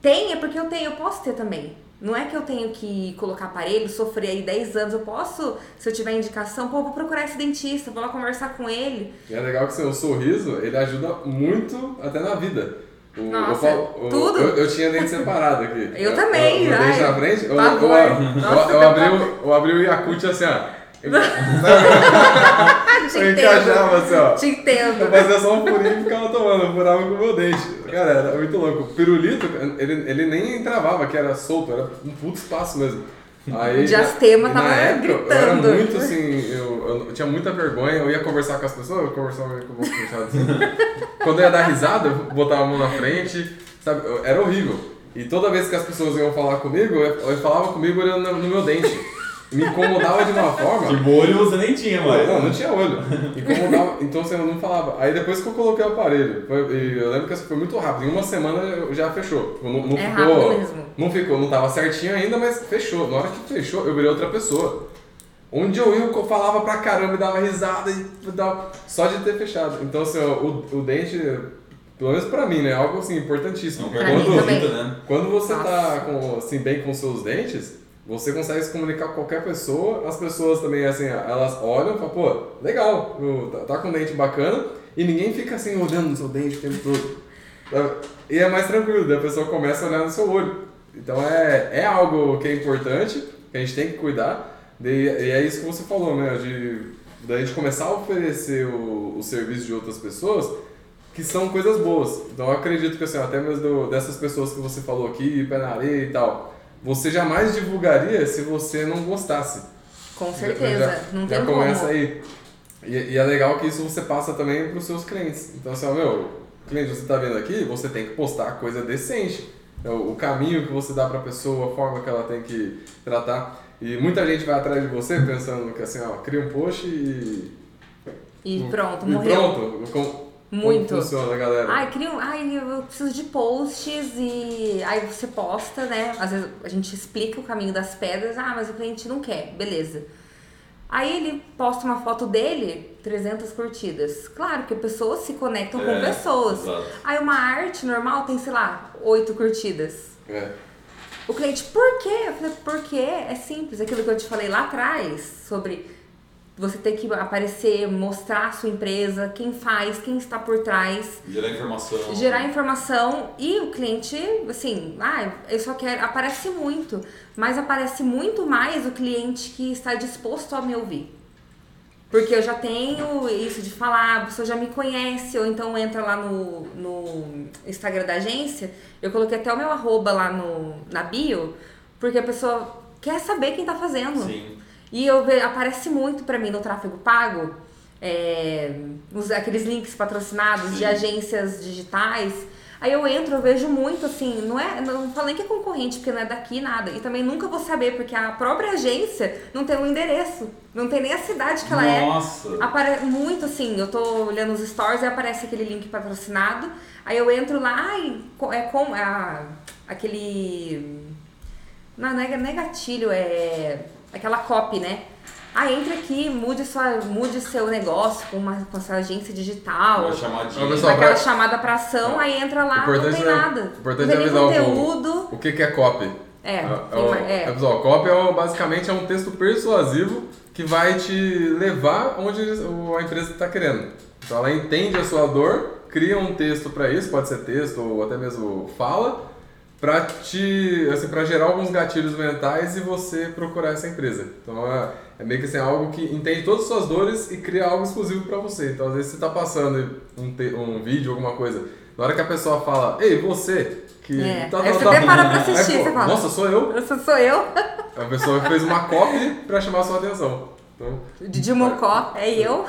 Tem, é porque eu tenho, eu posso ter também. Não é que eu tenho que colocar aparelho, sofrer aí 10 anos. Eu posso, se eu tiver indicação, pô, vou procurar esse dentista, vou lá conversar com ele. E é legal que o sorriso, ele ajuda muito até na vida. O, Nossa, eu, falo- o- tudo. Eu, eu tinha dente separado aqui. Eu também, O, o dente na frente, eu, eu, eu, eu, eu meu abri, o, eu abri o Yakut assim, ó. Eu encaixava assim, ó. Te Eu entendo. fazia só um furinho e ficava tomando, eu furava com o meu dente. Cara, era muito louco. O pirulito, ele, ele nem travava, que era solto, era um puto espaço mesmo. Aí, O diastema tava na época, Eu era gritando. muito assim, eu, eu tinha muita vergonha, eu ia conversar com as pessoas, eu conversava com o boca fechada assim. Quando eu ia dar risada, eu botava a mão na frente, sabe? Eu- Era horrível. E toda vez que as pessoas iam falar comigo, eu, eu falava comigo olhando no, no meu dente. Me incomodava de uma forma. De molho você nem tinha mais. Não, não tinha olho. Incomodava, então você não falava. Aí depois que eu coloquei o aparelho, foi- e eu lembro que isso foi muito rápido. Em uma semana já fechou. Tipo, Não, não É ficou. rápido mesmo. Não ficou, não tava certinho ainda, mas fechou. Na hora que fechou, eu virei outra pessoa. Onde eu ia, eu falava pra caramba e dava risada e dava, só de ter fechado. Então, assim, o, o dente, pelo menos pra mim, né? é Algo assim, importantíssimo. Não Pra perde mim a também. né? Quando você Nossa. tá com, assim, bem com seus dentes, você consegue se comunicar com qualquer pessoa. As pessoas também, assim, elas olham e falam, pô, legal, tá, tá com um dente bacana. E ninguém fica assim olhando no seu dente o tempo todo. E é mais tranquilo, a pessoa começa a olhar no seu olho. Então é, é algo que é importante, que a gente tem que cuidar. E, é isso que você falou, né? De, da gente começar a oferecer o, o serviço de outras pessoas que são coisas boas. Então eu acredito que assim, até mesmo dessas pessoas que você falou aqui, pé na areia e tal, você jamais divulgaria se você não gostasse. Com Já- certeza. já, não já tem começa como. aí. E, e é legal que isso você passa também para os seus clientes. Então assim, ó, meu, cliente, você está vendo aqui, você tem que postar coisa decente. Então, o caminho que você dá para a pessoa, a forma que ela tem que tratar. E muita gente vai atrás de você pensando que assim, ó, cria um post e E pronto, e morreu. pronto. Com, Muito. Funciona, galera? Ai, cria um, ai, eu preciso de posts e aí você posta, né? Às vezes a gente explica o caminho das pedras, ah, mas o cliente não quer, beleza. Aí ele posta uma foto dele, 300 curtidas. Claro que pessoas se conectam com É, pessoas. exato. Aí uma arte normal tem, sei lá, 8 curtidas. É. O cliente, por quê? Eu falei, porque é simples. Aquilo que eu te falei lá atrás, sobre você ter que aparecer, mostrar a sua empresa, quem faz, quem está por trás, Gerar informação. gerar informação e o cliente, assim, ah, eu só quero. Aparece muito, mas aparece muito mais o cliente que está disposto a me ouvir. Porque eu já tenho isso de falar, a pessoa já me conhece, ou então entra lá no, no Instagram da agência, eu coloquei até o meu arroba lá no, na bio, porque a pessoa quer saber quem tá fazendo. Sim. E eu ve, aparece muito pra mim no tráfego pago, é, os, aqueles links patrocinados de Sim. agências digitais. Aí eu entro, eu vejo muito assim, não é, não falo nem que é concorrente, porque não é daqui nada. E também nunca vou saber, porque a própria agência não tem um endereço, não tem nem a cidade que ela é. Nossa. Apare muito assim, eu tô olhando os stories e aparece aquele link patrocinado. Aí eu entro lá e é com a, aquele. Não, não é, não é gatilho, é aquela copy, né? Ah, entra aqui, mude, sua, mude seu negócio com, uma, com essa agência digital. Uma chamadinha. Dá aquela pra- chamada pra ação, aí entra lá, não Importante tem é- nada. importante não é tem nem avisar o conteúdo. O que, que é copy? É, É, tem o- mais- é. é, pessoal, copy é basicamente é um texto persuasivo que vai te levar onde o- a empresa está querendo. Então ela entende a sua dor, cria um texto para isso, pode ser texto ou até mesmo fala, para te, assim, para gerar alguns gatilhos mentais e você procurar essa empresa. Então é, é meio que assim, algo que entende todas as suas dores e cria algo exclusivo para você. Então às vezes você está passando um, te- um vídeo, alguma coisa, na hora que a pessoa fala, ei, você, Que É. tá, Aí tá, você tá. até para pra assistir, Aí, pô, fala. Nossa, sou eu? Essa sou eu, É uma pessoa fez uma copy pra chamar a sua atenção. Então, Didi Mocó, é eu.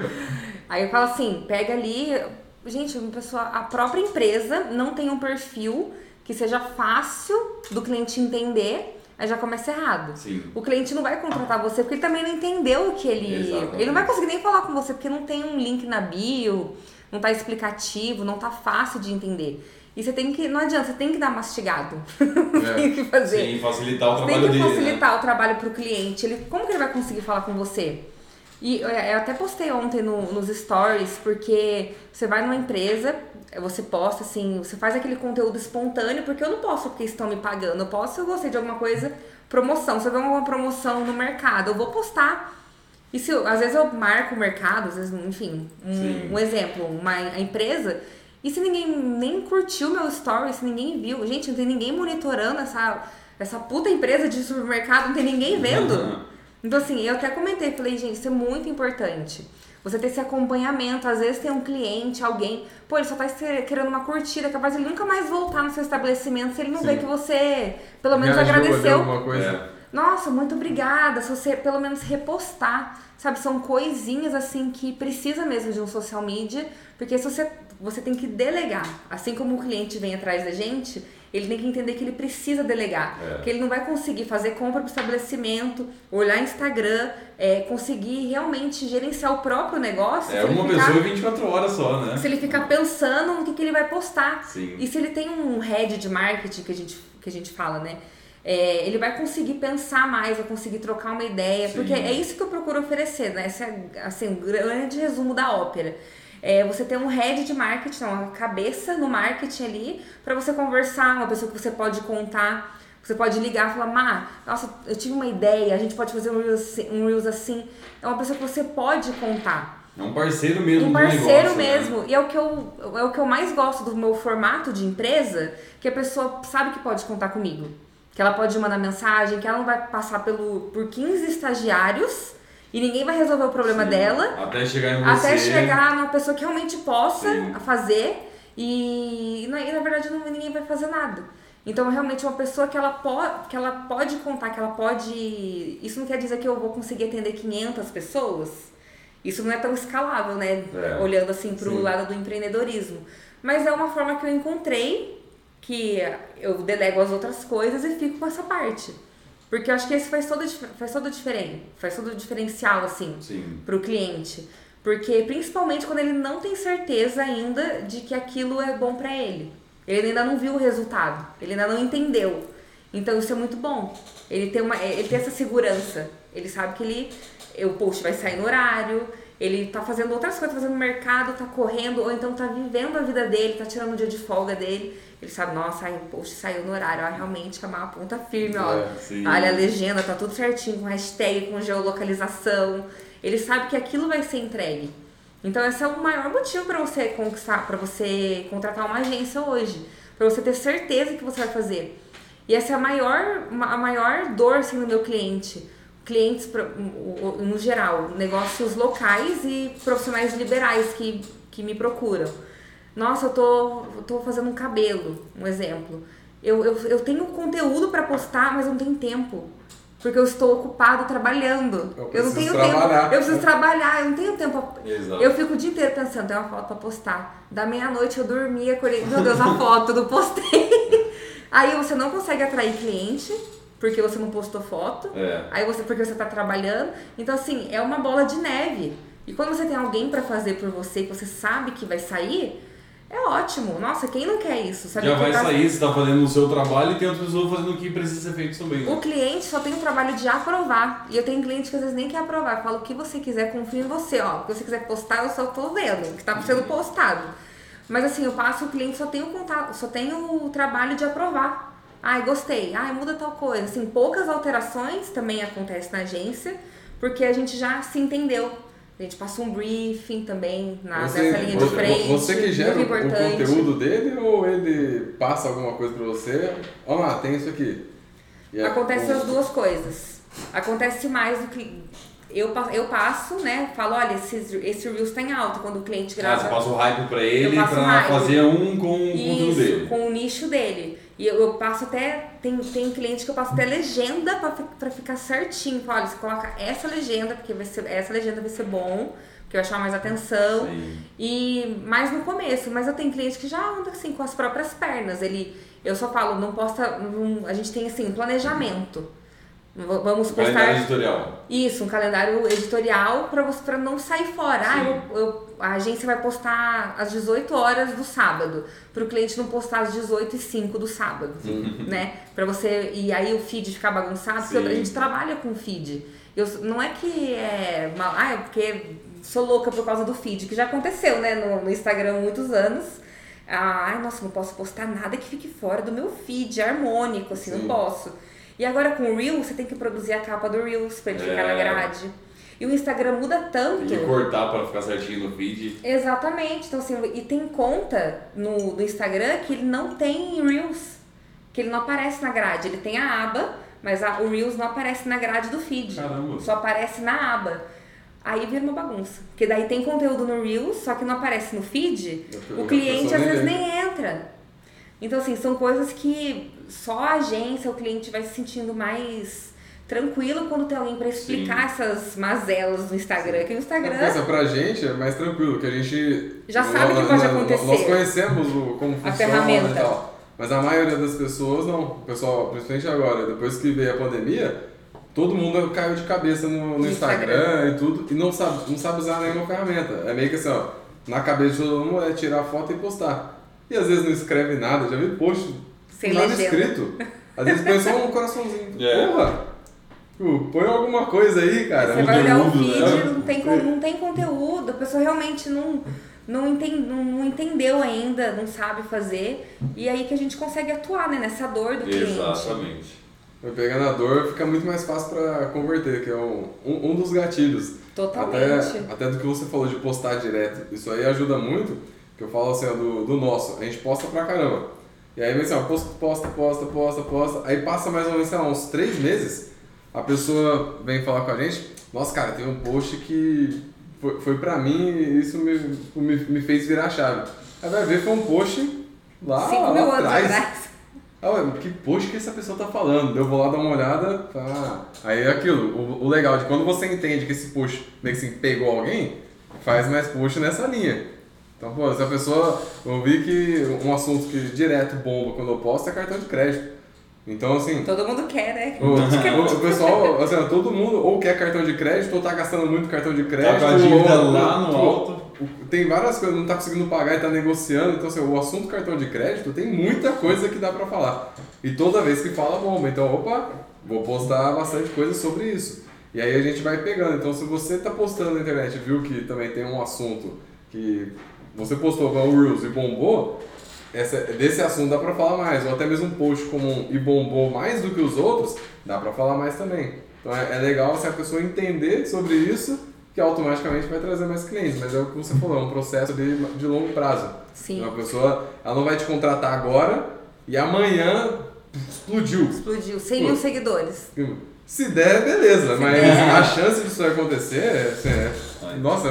Aí eu falo assim, pega ali. Gente, uma pessoa, a própria empresa não tem um perfil que seja fácil do cliente entender, aí já começa errado. Sim. O cliente não vai contratar você porque ele também não entendeu o que ele. Exatamente. Ele não vai conseguir nem falar com você porque não tem um link na bio, não tá explicativo, não tá fácil de entender. E você tem que. Não adianta, você tem que dar mastigado. É. tem que fazer. Sim, facilitar o Você trabalho tem que dele. né? facilitar o trabalho pro cliente. Ele, como que ele vai conseguir falar com você? E eu eu até postei ontem no- nos stories, porque você vai numa empresa, você posta assim, você faz aquele conteúdo espontâneo, porque eu não posso porque estão me pagando. Eu posso se eu gostei de alguma coisa, promoção. Se eu ver alguma promoção no mercado, eu vou postar. E se eu- às vezes eu marco o mercado, às vezes, enfim, um, um exemplo, uma a empresa. E se ninguém nem curtiu meu story, se ninguém viu, gente, não tem ninguém monitorando essa, essa puta empresa de supermercado, não tem ninguém vendo. Então, assim, eu até comentei, falei, gente, isso é muito importante. Você ter esse acompanhamento, às vezes tem um cliente, alguém, pô, ele só tá querendo uma curtida, capaz ele nunca mais voltar no seu estabelecimento se ele não Sim. vê que você, pelo menos, deu agradeceu. alguma coisa. É. Nossa, muito obrigada. Se você pelo menos repostar, sabe? São coisinhas assim que precisa mesmo de um social media, porque se você, você tem que delegar. Assim como o cliente vem atrás da gente, ele tem que entender que ele precisa delegar. É. Que ele não vai conseguir fazer compra pro estabelecimento, olhar Instagram, é, conseguir realmente gerenciar o próprio negócio. É uma ficar- pessoa 24 horas só, né? se ele ficar pensando no que, que ele vai postar. Sim. E se ele tem um head de marketing que a gente, que a gente fala, né? É, ele vai conseguir pensar mais, vai conseguir trocar uma ideia, Sim. porque é isso que eu procuro oferecer, né? Esse é assim, um grande resumo da ópera. É você ter um head de marketing, uma cabeça no marketing ali, para você conversar, uma pessoa que você pode contar. Você pode ligar e falar, Má, nossa, eu tive uma ideia, a gente pode fazer um Reels assim. Um Reels assim. É uma pessoa que você pode contar É um parceiro mesmo um parceiro negócio, né? mesmo. E é o, que eu, é o que eu mais gosto do meu formato de empresa, que a pessoa sabe que pode contar comigo. Que ela pode mandar mensagem, que ela não vai passar pelo, por 15 estagiários e ninguém vai resolver o problema Sim. dela. Até chegar em você. Até chegar numa pessoa que realmente possa Sim. fazer e, na- e, na verdade não, ninguém vai fazer nada. Então realmente é uma pessoa que ela, pode, que ela pode contar, que ela pode. Isso não quer dizer que eu vou conseguir atender 500 pessoas. Isso não é tão escalável, né? É. Olhando assim pro Sim. lado do empreendedorismo. Mas é uma forma que eu encontrei que eu delego as outras coisas e fico com essa parte. Porque eu acho que esse faz todo, faz todo diferente, faz todo o diferencial, assim Sim. para o cliente. Porque principalmente quando ele não tem certeza ainda de que aquilo é bom para ele. Ele ainda não viu o resultado, ele ainda não entendeu. Então isso é muito bom. Ele tem uma ele tem essa segurança. Ele sabe que ele o post vai sair no horário, ele tá fazendo outras coisas, fazendo mercado, tá correndo ou então tá vivendo a vida dele, tá tirando um dia de folga dele. Ele sabe, nossa, ai, o post saiu no horário, ó, realmente é uma ponta firme, ó. É. Olha a legenda, tá tudo certinho, com hashtag, com geolocalização. Ele sabe que aquilo vai ser entregue. Então esse é o maior motivo para você conquistar, para você contratar uma agência hoje, para você ter certeza que você vai fazer. E essa é a maior, a maior dor assim, no meu cliente. Clientes, no geral, negócios locais e profissionais liberais que, que me procuram. Nossa, eu tô, eu tô fazendo um cabelo, um exemplo. Eu, eu, eu tenho conteúdo para postar, mas não tenho tempo. Porque eu estou ocupado trabalhando. Eu Eu, não tenho trabalhar. tempo. Eu preciso trabalhar, eu não tenho tempo. Exato. Eu fico o dia inteiro pensando, tem uma foto pra postar. Da meia-noite eu dormi, acordei. Meu Deus, a foto, não postei. Aí você não consegue atrair cliente, porque você não postou foto. É. Aí você, porque você tá trabalhando. Então, assim, é uma bola de neve. E quando você tem alguém pra fazer por você, que você sabe que vai sair, é ótimo. Nossa, quem não quer isso? Sabe Já Que vai tá- sair, você tá fazendo o seu trabalho e tem outras pessoas fazendo o que precisa ser feito também. né? O cliente só tem o trabalho de aprovar. E eu tenho cliente que às vezes nem quer aprovar. Eu falo o que você quiser, confio em você, ó. O que você quiser postar, eu só tô vendo o que tá sendo postado. Mas assim, eu passo, o cliente só tem o contato, só tem o trabalho de aprovar. Ai, gostei. Ai, muda tal coisa. Assim, poucas alterações também acontecem na agência, porque a gente já se entendeu. A gente passa um briefing também na, Você, nessa linha de frente. você que gera o, conteúdo dele ou ele passa alguma coisa pra você? Olha lá, tem isso aqui. E é- Acontece as duas coisas. Acontece mais do que eu, eu passo, né? Falo, olha, esse, esse Reels tá em alta quando o cliente Ah, grava. você passa o hype pra ele pra hype. fazer um com o conteúdo Isso, dele. com o nicho dele. E eu, eu passo até. Tem, tem cliente que eu passo até legenda pra ficar certinho. Falo, olha, você coloca essa legenda, porque vai ser, essa legenda vai ser bom, porque vai chamar mais atenção. Sim. E mais no começo, mas eu tenho cliente que já anda assim com as próprias pernas. Ele, eu só falo, não posta. não- a gente tem assim, um planejamento. Vamos postar. Calendário editorial. Isso, um calendário editorial para você para não sair fora. Ah, eu, eu- a agência vai postar às 18 horas do sábado, para o cliente não postar às 18 e 05 do sábado, né? Para você e aí o feed ficar bagunçado, porque Sim. a gente trabalha com feed. Eu, não é que é, mal, ah, é porque sou louca por causa do feed, que já aconteceu, né, no, no Instagram há muitos anos. Ah, ai, nossa, não posso postar nada que fique fora do meu feed, harmônico, assim, Sim. não posso. E agora com o Reels, você tem que produzir a capa do Reels pra ele ficar na É. grade. E o Instagram muda tanto. Tem que cortar pra ficar certinho no feed. Exatamente. Então, assim, e tem conta no, no Instagram que ele não tem Reels. Que ele não aparece na grade. Ele tem a aba, mas a- o Reels não aparece na grade do feed. Caramba. Só aparece na aba. Aí vira uma bagunça. Porque daí tem conteúdo no Reels, só que não aparece no feed. A O cliente às vezes nem entra. Então, assim, são coisas que só a agência, o cliente vai se sentindo mais tranquilo quando tem alguém pra explicar essas mazelas no Instagram. Que o Instagram. Pensa, pra gente é mais tranquilo, que a gente. Já sabe o que pode acontecer. Nós conhecemos o, como funciona ferramenta. e tal. Mas a maioria das pessoas não. O pessoal, principalmente agora, depois que veio a pandemia, todo mundo caiu de cabeça no, no No Instagram, Instagram. e tudo, e não sabe, não sabe usar nenhuma ferramenta. É meio que assim, ó, na cabeça de todo mundo é tirar foto e postar. E às vezes não escreve nada, já vi post Sem nada legenda. escrito. Às vezes põe só um coraçãozinho. É. Porra! Pô, Põe alguma coisa aí, cara. Você vai olhar o conteúdo, vídeo, né? não, tem, não tem conteúdo, a pessoa realmente não, não, enten- não, não entendeu ainda, não sabe fazer. E aí que a gente consegue atuar né, nessa dor do cliente. Exatamente. Pegar na dor, fica muito mais fácil pra converter, que é um, um, um dos gatilhos. Totalmente. Até, até do que você falou de postar direto. Isso aí ajuda muito, que eu falo assim, ó, do, do nosso. A gente posta pra caramba. E aí, assim, ó, posta, posta, posta, posta, posta. Aí passa mais ou menos, sei lá, uns três meses, a pessoa vem falar com a gente, nossa, cara, tem um post que foi, foi pra mim e isso me, me, me fez virar a chave. Aí vai ver, foi um post lá, Cinco lá atrás. atrás. Ah, ué, que post que essa pessoa tá falando? Eu vou lá dar uma olhada, tá. Aí é aquilo, o, o legal de quando você entende que esse post meio que assim, pegou alguém, faz mais post nessa linha. Então, pô, se a pessoa. Eu vi que um assunto que direto bomba quando eu posto é cartão de crédito. Então, assim. Todo mundo quer, né? O, o- o pessoal, assim, todo mundo ou quer cartão de crédito ou tá gastando muito cartão de crédito. Tá com a dívida ou- lá no ou- alto. Tem várias coisas, não tá conseguindo pagar e tá negociando. Então, assim, o assunto cartão de crédito tem muita coisa que dá pra falar. E toda vez que fala, bomba. Então, opa, vou postar bastante coisa sobre isso. E aí a gente vai pegando. Então, se você tá postando na internet e viu que também tem um assunto que você postou com o Reels e bombou, essa, desse assunto dá pra falar mais. Ou até mesmo um post comum e bombou mais do que os outros, dá pra falar mais também. Então é, é legal se a pessoa entender sobre isso, que automaticamente vai trazer mais clientes. Mas é o que você falou, é um processo de, de longo prazo. Sim. Então a pessoa ela não vai te contratar agora e amanhã explodiu. Explodiu. 100 mil seguidores. Se der, beleza, mas der. a chance disso acontecer assim, é, nossa,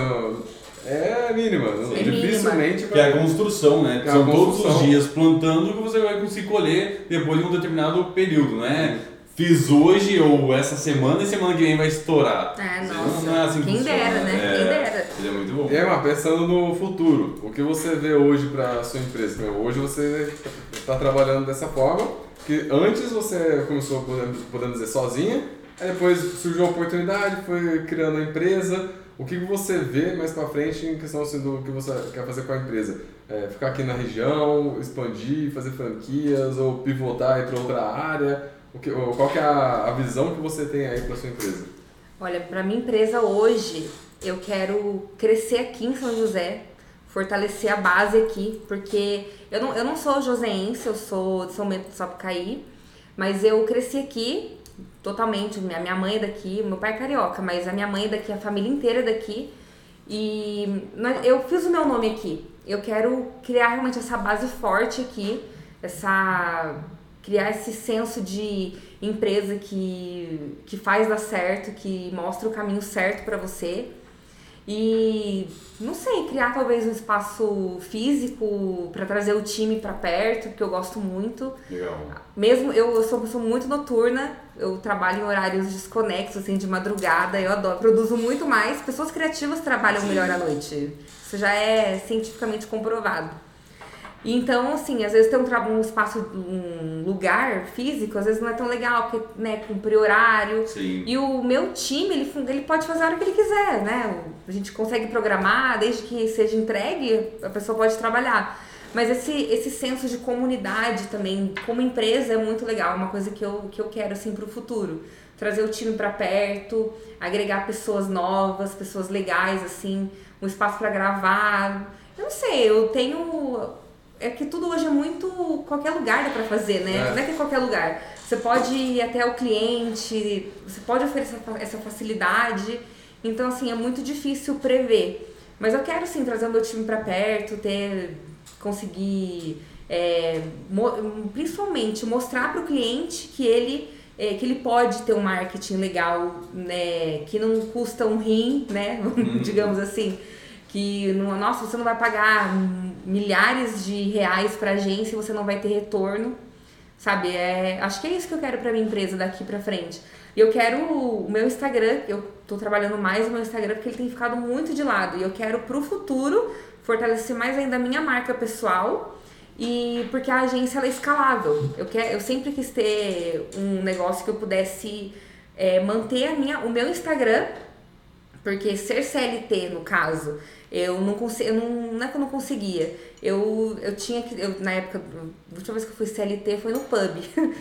é mínima. É Dificilmente Que é a construção, né? Que é São todos os construção. dias plantando que você vai conseguir colher depois de um determinado período, né? Fiz hoje ou essa semana e semana que vem vai estourar. É, nossa. não é assim que Quem funciona. dera, né? É, Quem dera. Ele é muito bom. E aí, mas pensando no futuro, o que você vê hoje para sua empresa? Meu, Hoje você está trabalhando dessa forma, que antes você começou, podemos dizer, sozinha, aí depois surgiu a oportunidade, foi criando a empresa. O que você vê mais para frente em questão assim, do que você quer fazer com a empresa? É, ficar aqui na região, expandir, fazer franquias ou pivotar para outra área? O que, qual que é a, a visão que você tem aí para sua empresa? Olha, para minha empresa hoje, eu quero crescer aqui em São José, fortalecer a base aqui, porque eu não, eu não sou joseense, eu sou de São Bento do Sapucaí, mas eu cresci aqui totalmente. Minha, minha mãe é daqui, meu pai é carioca, mas a minha mãe é daqui, a família inteira é daqui. E eu fiz o meu nome aqui. Eu quero criar realmente essa base forte aqui, essa criar esse senso de empresa que, que faz dar certo, que mostra o caminho certo para você. E não sei, criar talvez um espaço físico para trazer o time para perto, que eu gosto muito. Legal. Mesmo eu, eu sou uma pessoa muito noturna, eu trabalho em horários desconexos, assim, de madrugada, eu adoro, produzo muito mais. Pessoas criativas trabalham melhor à noite. Isso já é cientificamente comprovado. Então, assim, às vezes ter um, um espaço, um lugar físico, às vezes não é tão legal, porque, né, cumprir horário. Sim. E o meu time, ele, ele pode fazer a hora que ele quiser, né? A gente consegue programar, desde que seja entregue, a pessoa pode trabalhar. Mas esse, esse senso de comunidade também, como empresa, é muito legal. É uma coisa que eu, que eu quero, assim, pro futuro. Trazer o time pra perto, agregar pessoas novas, pessoas legais, assim, um espaço pra gravar. Eu não sei, eu tenho... É que tudo hoje é muito... Qualquer lugar dá pra fazer, né? É. Não é que é qualquer lugar. Você pode ir até o cliente, você pode oferecer essa facilidade. Então, assim, é muito difícil prever. Mas eu quero, sim, trazer o meu time pra perto, ter, conseguir, é, mo- principalmente, mostrar pro cliente que ele, é, que ele pode ter um marketing legal, né, que não custa um rim, né, digamos assim. Que, não, nossa, você não vai pagar milhares de reais pra agência e você não vai ter retorno. Sabe, é, acho que é isso que eu quero pra minha empresa daqui pra frente. E eu quero o meu Instagram, eu tô trabalhando mais no meu Instagram porque ele tem ficado muito de lado. E eu quero pro futuro fortalecer mais ainda a minha marca pessoal e porque a agência ela é escalável. Eu, quero, eu sempre quis ter um negócio que eu pudesse é, manter a minha, o meu Instagram porque ser CLT, no caso, eu não consigo. Não, não é que eu não conseguia. Eu, eu tinha que. Eu, na época, a última vez que eu fui CLT foi no pub.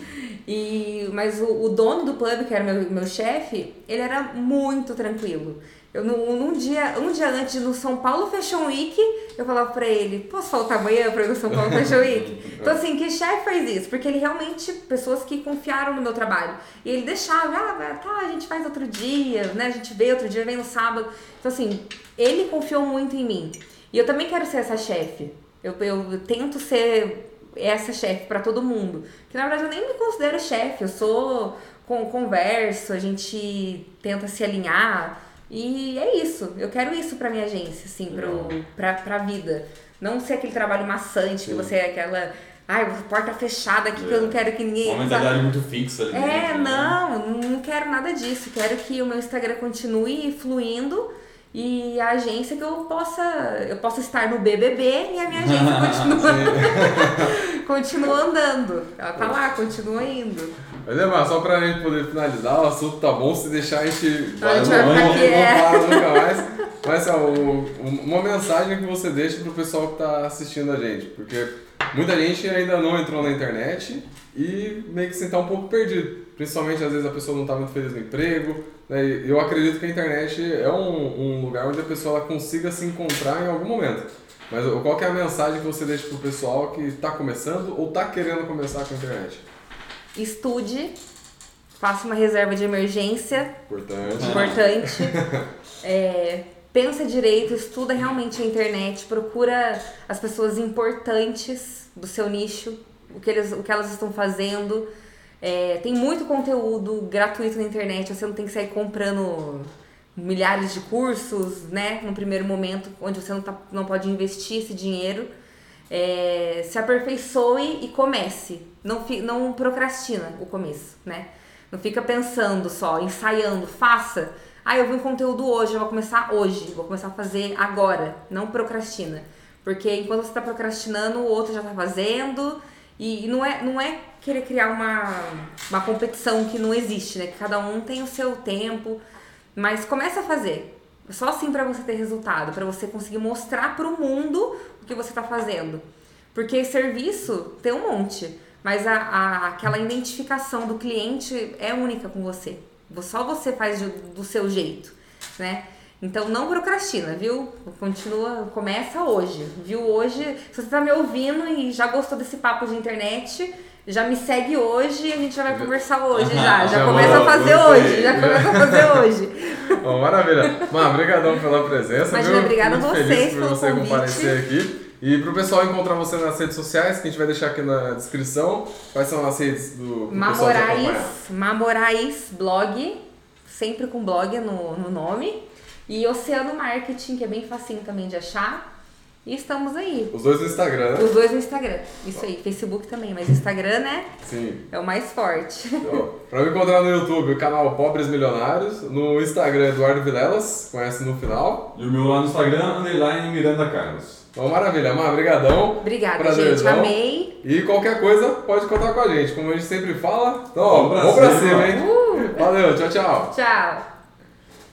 E, mas o, o dono do pub, que era meu, meu chefe, ele era muito tranquilo. Eu, num, dia, um dia antes no São Paulo Fashion Week, eu falava pra ele, posso faltar amanhã pra ir no São Paulo Fashion Week? Então assim, que chefe faz isso? Porque ele realmente, pessoas que confiaram no meu trabalho. E ele deixava, ah, tá, a gente faz outro dia, né? A gente vê outro dia, vem no sábado. Então assim, ele confiou muito em mim. E eu também quero ser essa chefe. Eu, eu tento ser essa chefe pra todo mundo. Que na verdade eu nem me considero chefe, eu sou com converso, a gente tenta se alinhar. E é isso. Eu quero isso pra minha agência, assim, pro, pra, pra vida. Não ser aquele trabalho maçante, que você é aquela. Ai, porta fechada aqui que eu não quero que ninguém. Uma mentalidade muito fixa ali. É, dentro, né? não, não quero nada disso. Quero que o meu Instagram continue fluindo e a agência que eu possa, eu possa estar no BBB e a minha agência continua, continua andando. Ela tá lá, continua indo. Mas é, mas só pra gente poder finalizar, o assunto tá bom, se deixar a gente vai não, aqui, não é. para nunca mais. Mas o- uma mensagem que você deixa pro pessoal que tá assistindo a gente, porque muita gente ainda não entrou na internet e meio que se tá um pouco perdido. Principalmente às vezes a pessoa não tá muito feliz no emprego. Né? Eu acredito que a internet é um, um lugar onde a pessoa consiga se encontrar em algum momento. Mas qual que é a mensagem que você deixa pro pessoal que tá começando ou tá querendo começar com a internet? Estude, faça uma reserva de emergência, Importante. importante. É, pensa direito, estuda realmente a internet, procura as pessoas importantes do seu nicho, o que, eles, o que elas estão fazendo. É, tem muito conteúdo gratuito na internet, você não tem que sair comprando milhares de cursos, né? No primeiro momento, onde você não, tá, não pode investir esse dinheiro. É, se aperfeiçoe e comece. Não, não procrastina o começo, né? Não fica pensando só, ensaiando, faça. Ah, eu vi um conteúdo hoje, eu vou começar hoje, vou começar a fazer agora. Não procrastina. Porque enquanto você está procrastinando, o outro já está fazendo. E, e não, é, não é querer criar uma, uma competição que não existe, né? Que cada um tem o seu tempo. Mas começa a fazer. Só assim para você ter resultado, para você conseguir mostrar para o mundo que você está fazendo. Porque serviço tem um monte, mas a, a- aquela identificação do cliente é única com você. Só você faz do, do seu jeito, né? Então não procrastina, viu? Continua, começa hoje, viu? Hoje, se você tá me ouvindo e já gostou desse papo de internet, já me segue hoje a gente já vai conversar hoje já. Já Já começa a fazer hoje, já começa a fazer hoje. Bom, maravilha. Mano, obrigadão pela presença. Imagina, obrigada a vocês por você convite. comparecer aqui. E pro pessoal encontrar você nas redes sociais, que a gente vai deixar aqui na descrição, quais são as redes do acompanhar? Mamorais, Mamorais Blog, sempre com blog no, no nome. E Oceano Marketing, que é bem facinho também de achar. E estamos aí. Os dois no Instagram, né? Os dois no Instagram. Isso aí, Facebook também, mas Instagram, né? Sim. É o mais forte. Então, pra me encontrar no YouTube, o canal Pobres Milionários. No Instagram, Eduardo Vilelas, conhece no final. E o meu lá no Instagram, underline Miranda Carlos. Então, maravilha, Mar, brigadão. Obrigada, Prazerzão. gente. Amei. E qualquer coisa, pode contar com a gente. Como a gente sempre fala. Então, ó, Vamos pra vamos pra cima. cima, hein? Uh! Valeu, tchau, tchau. Tchau.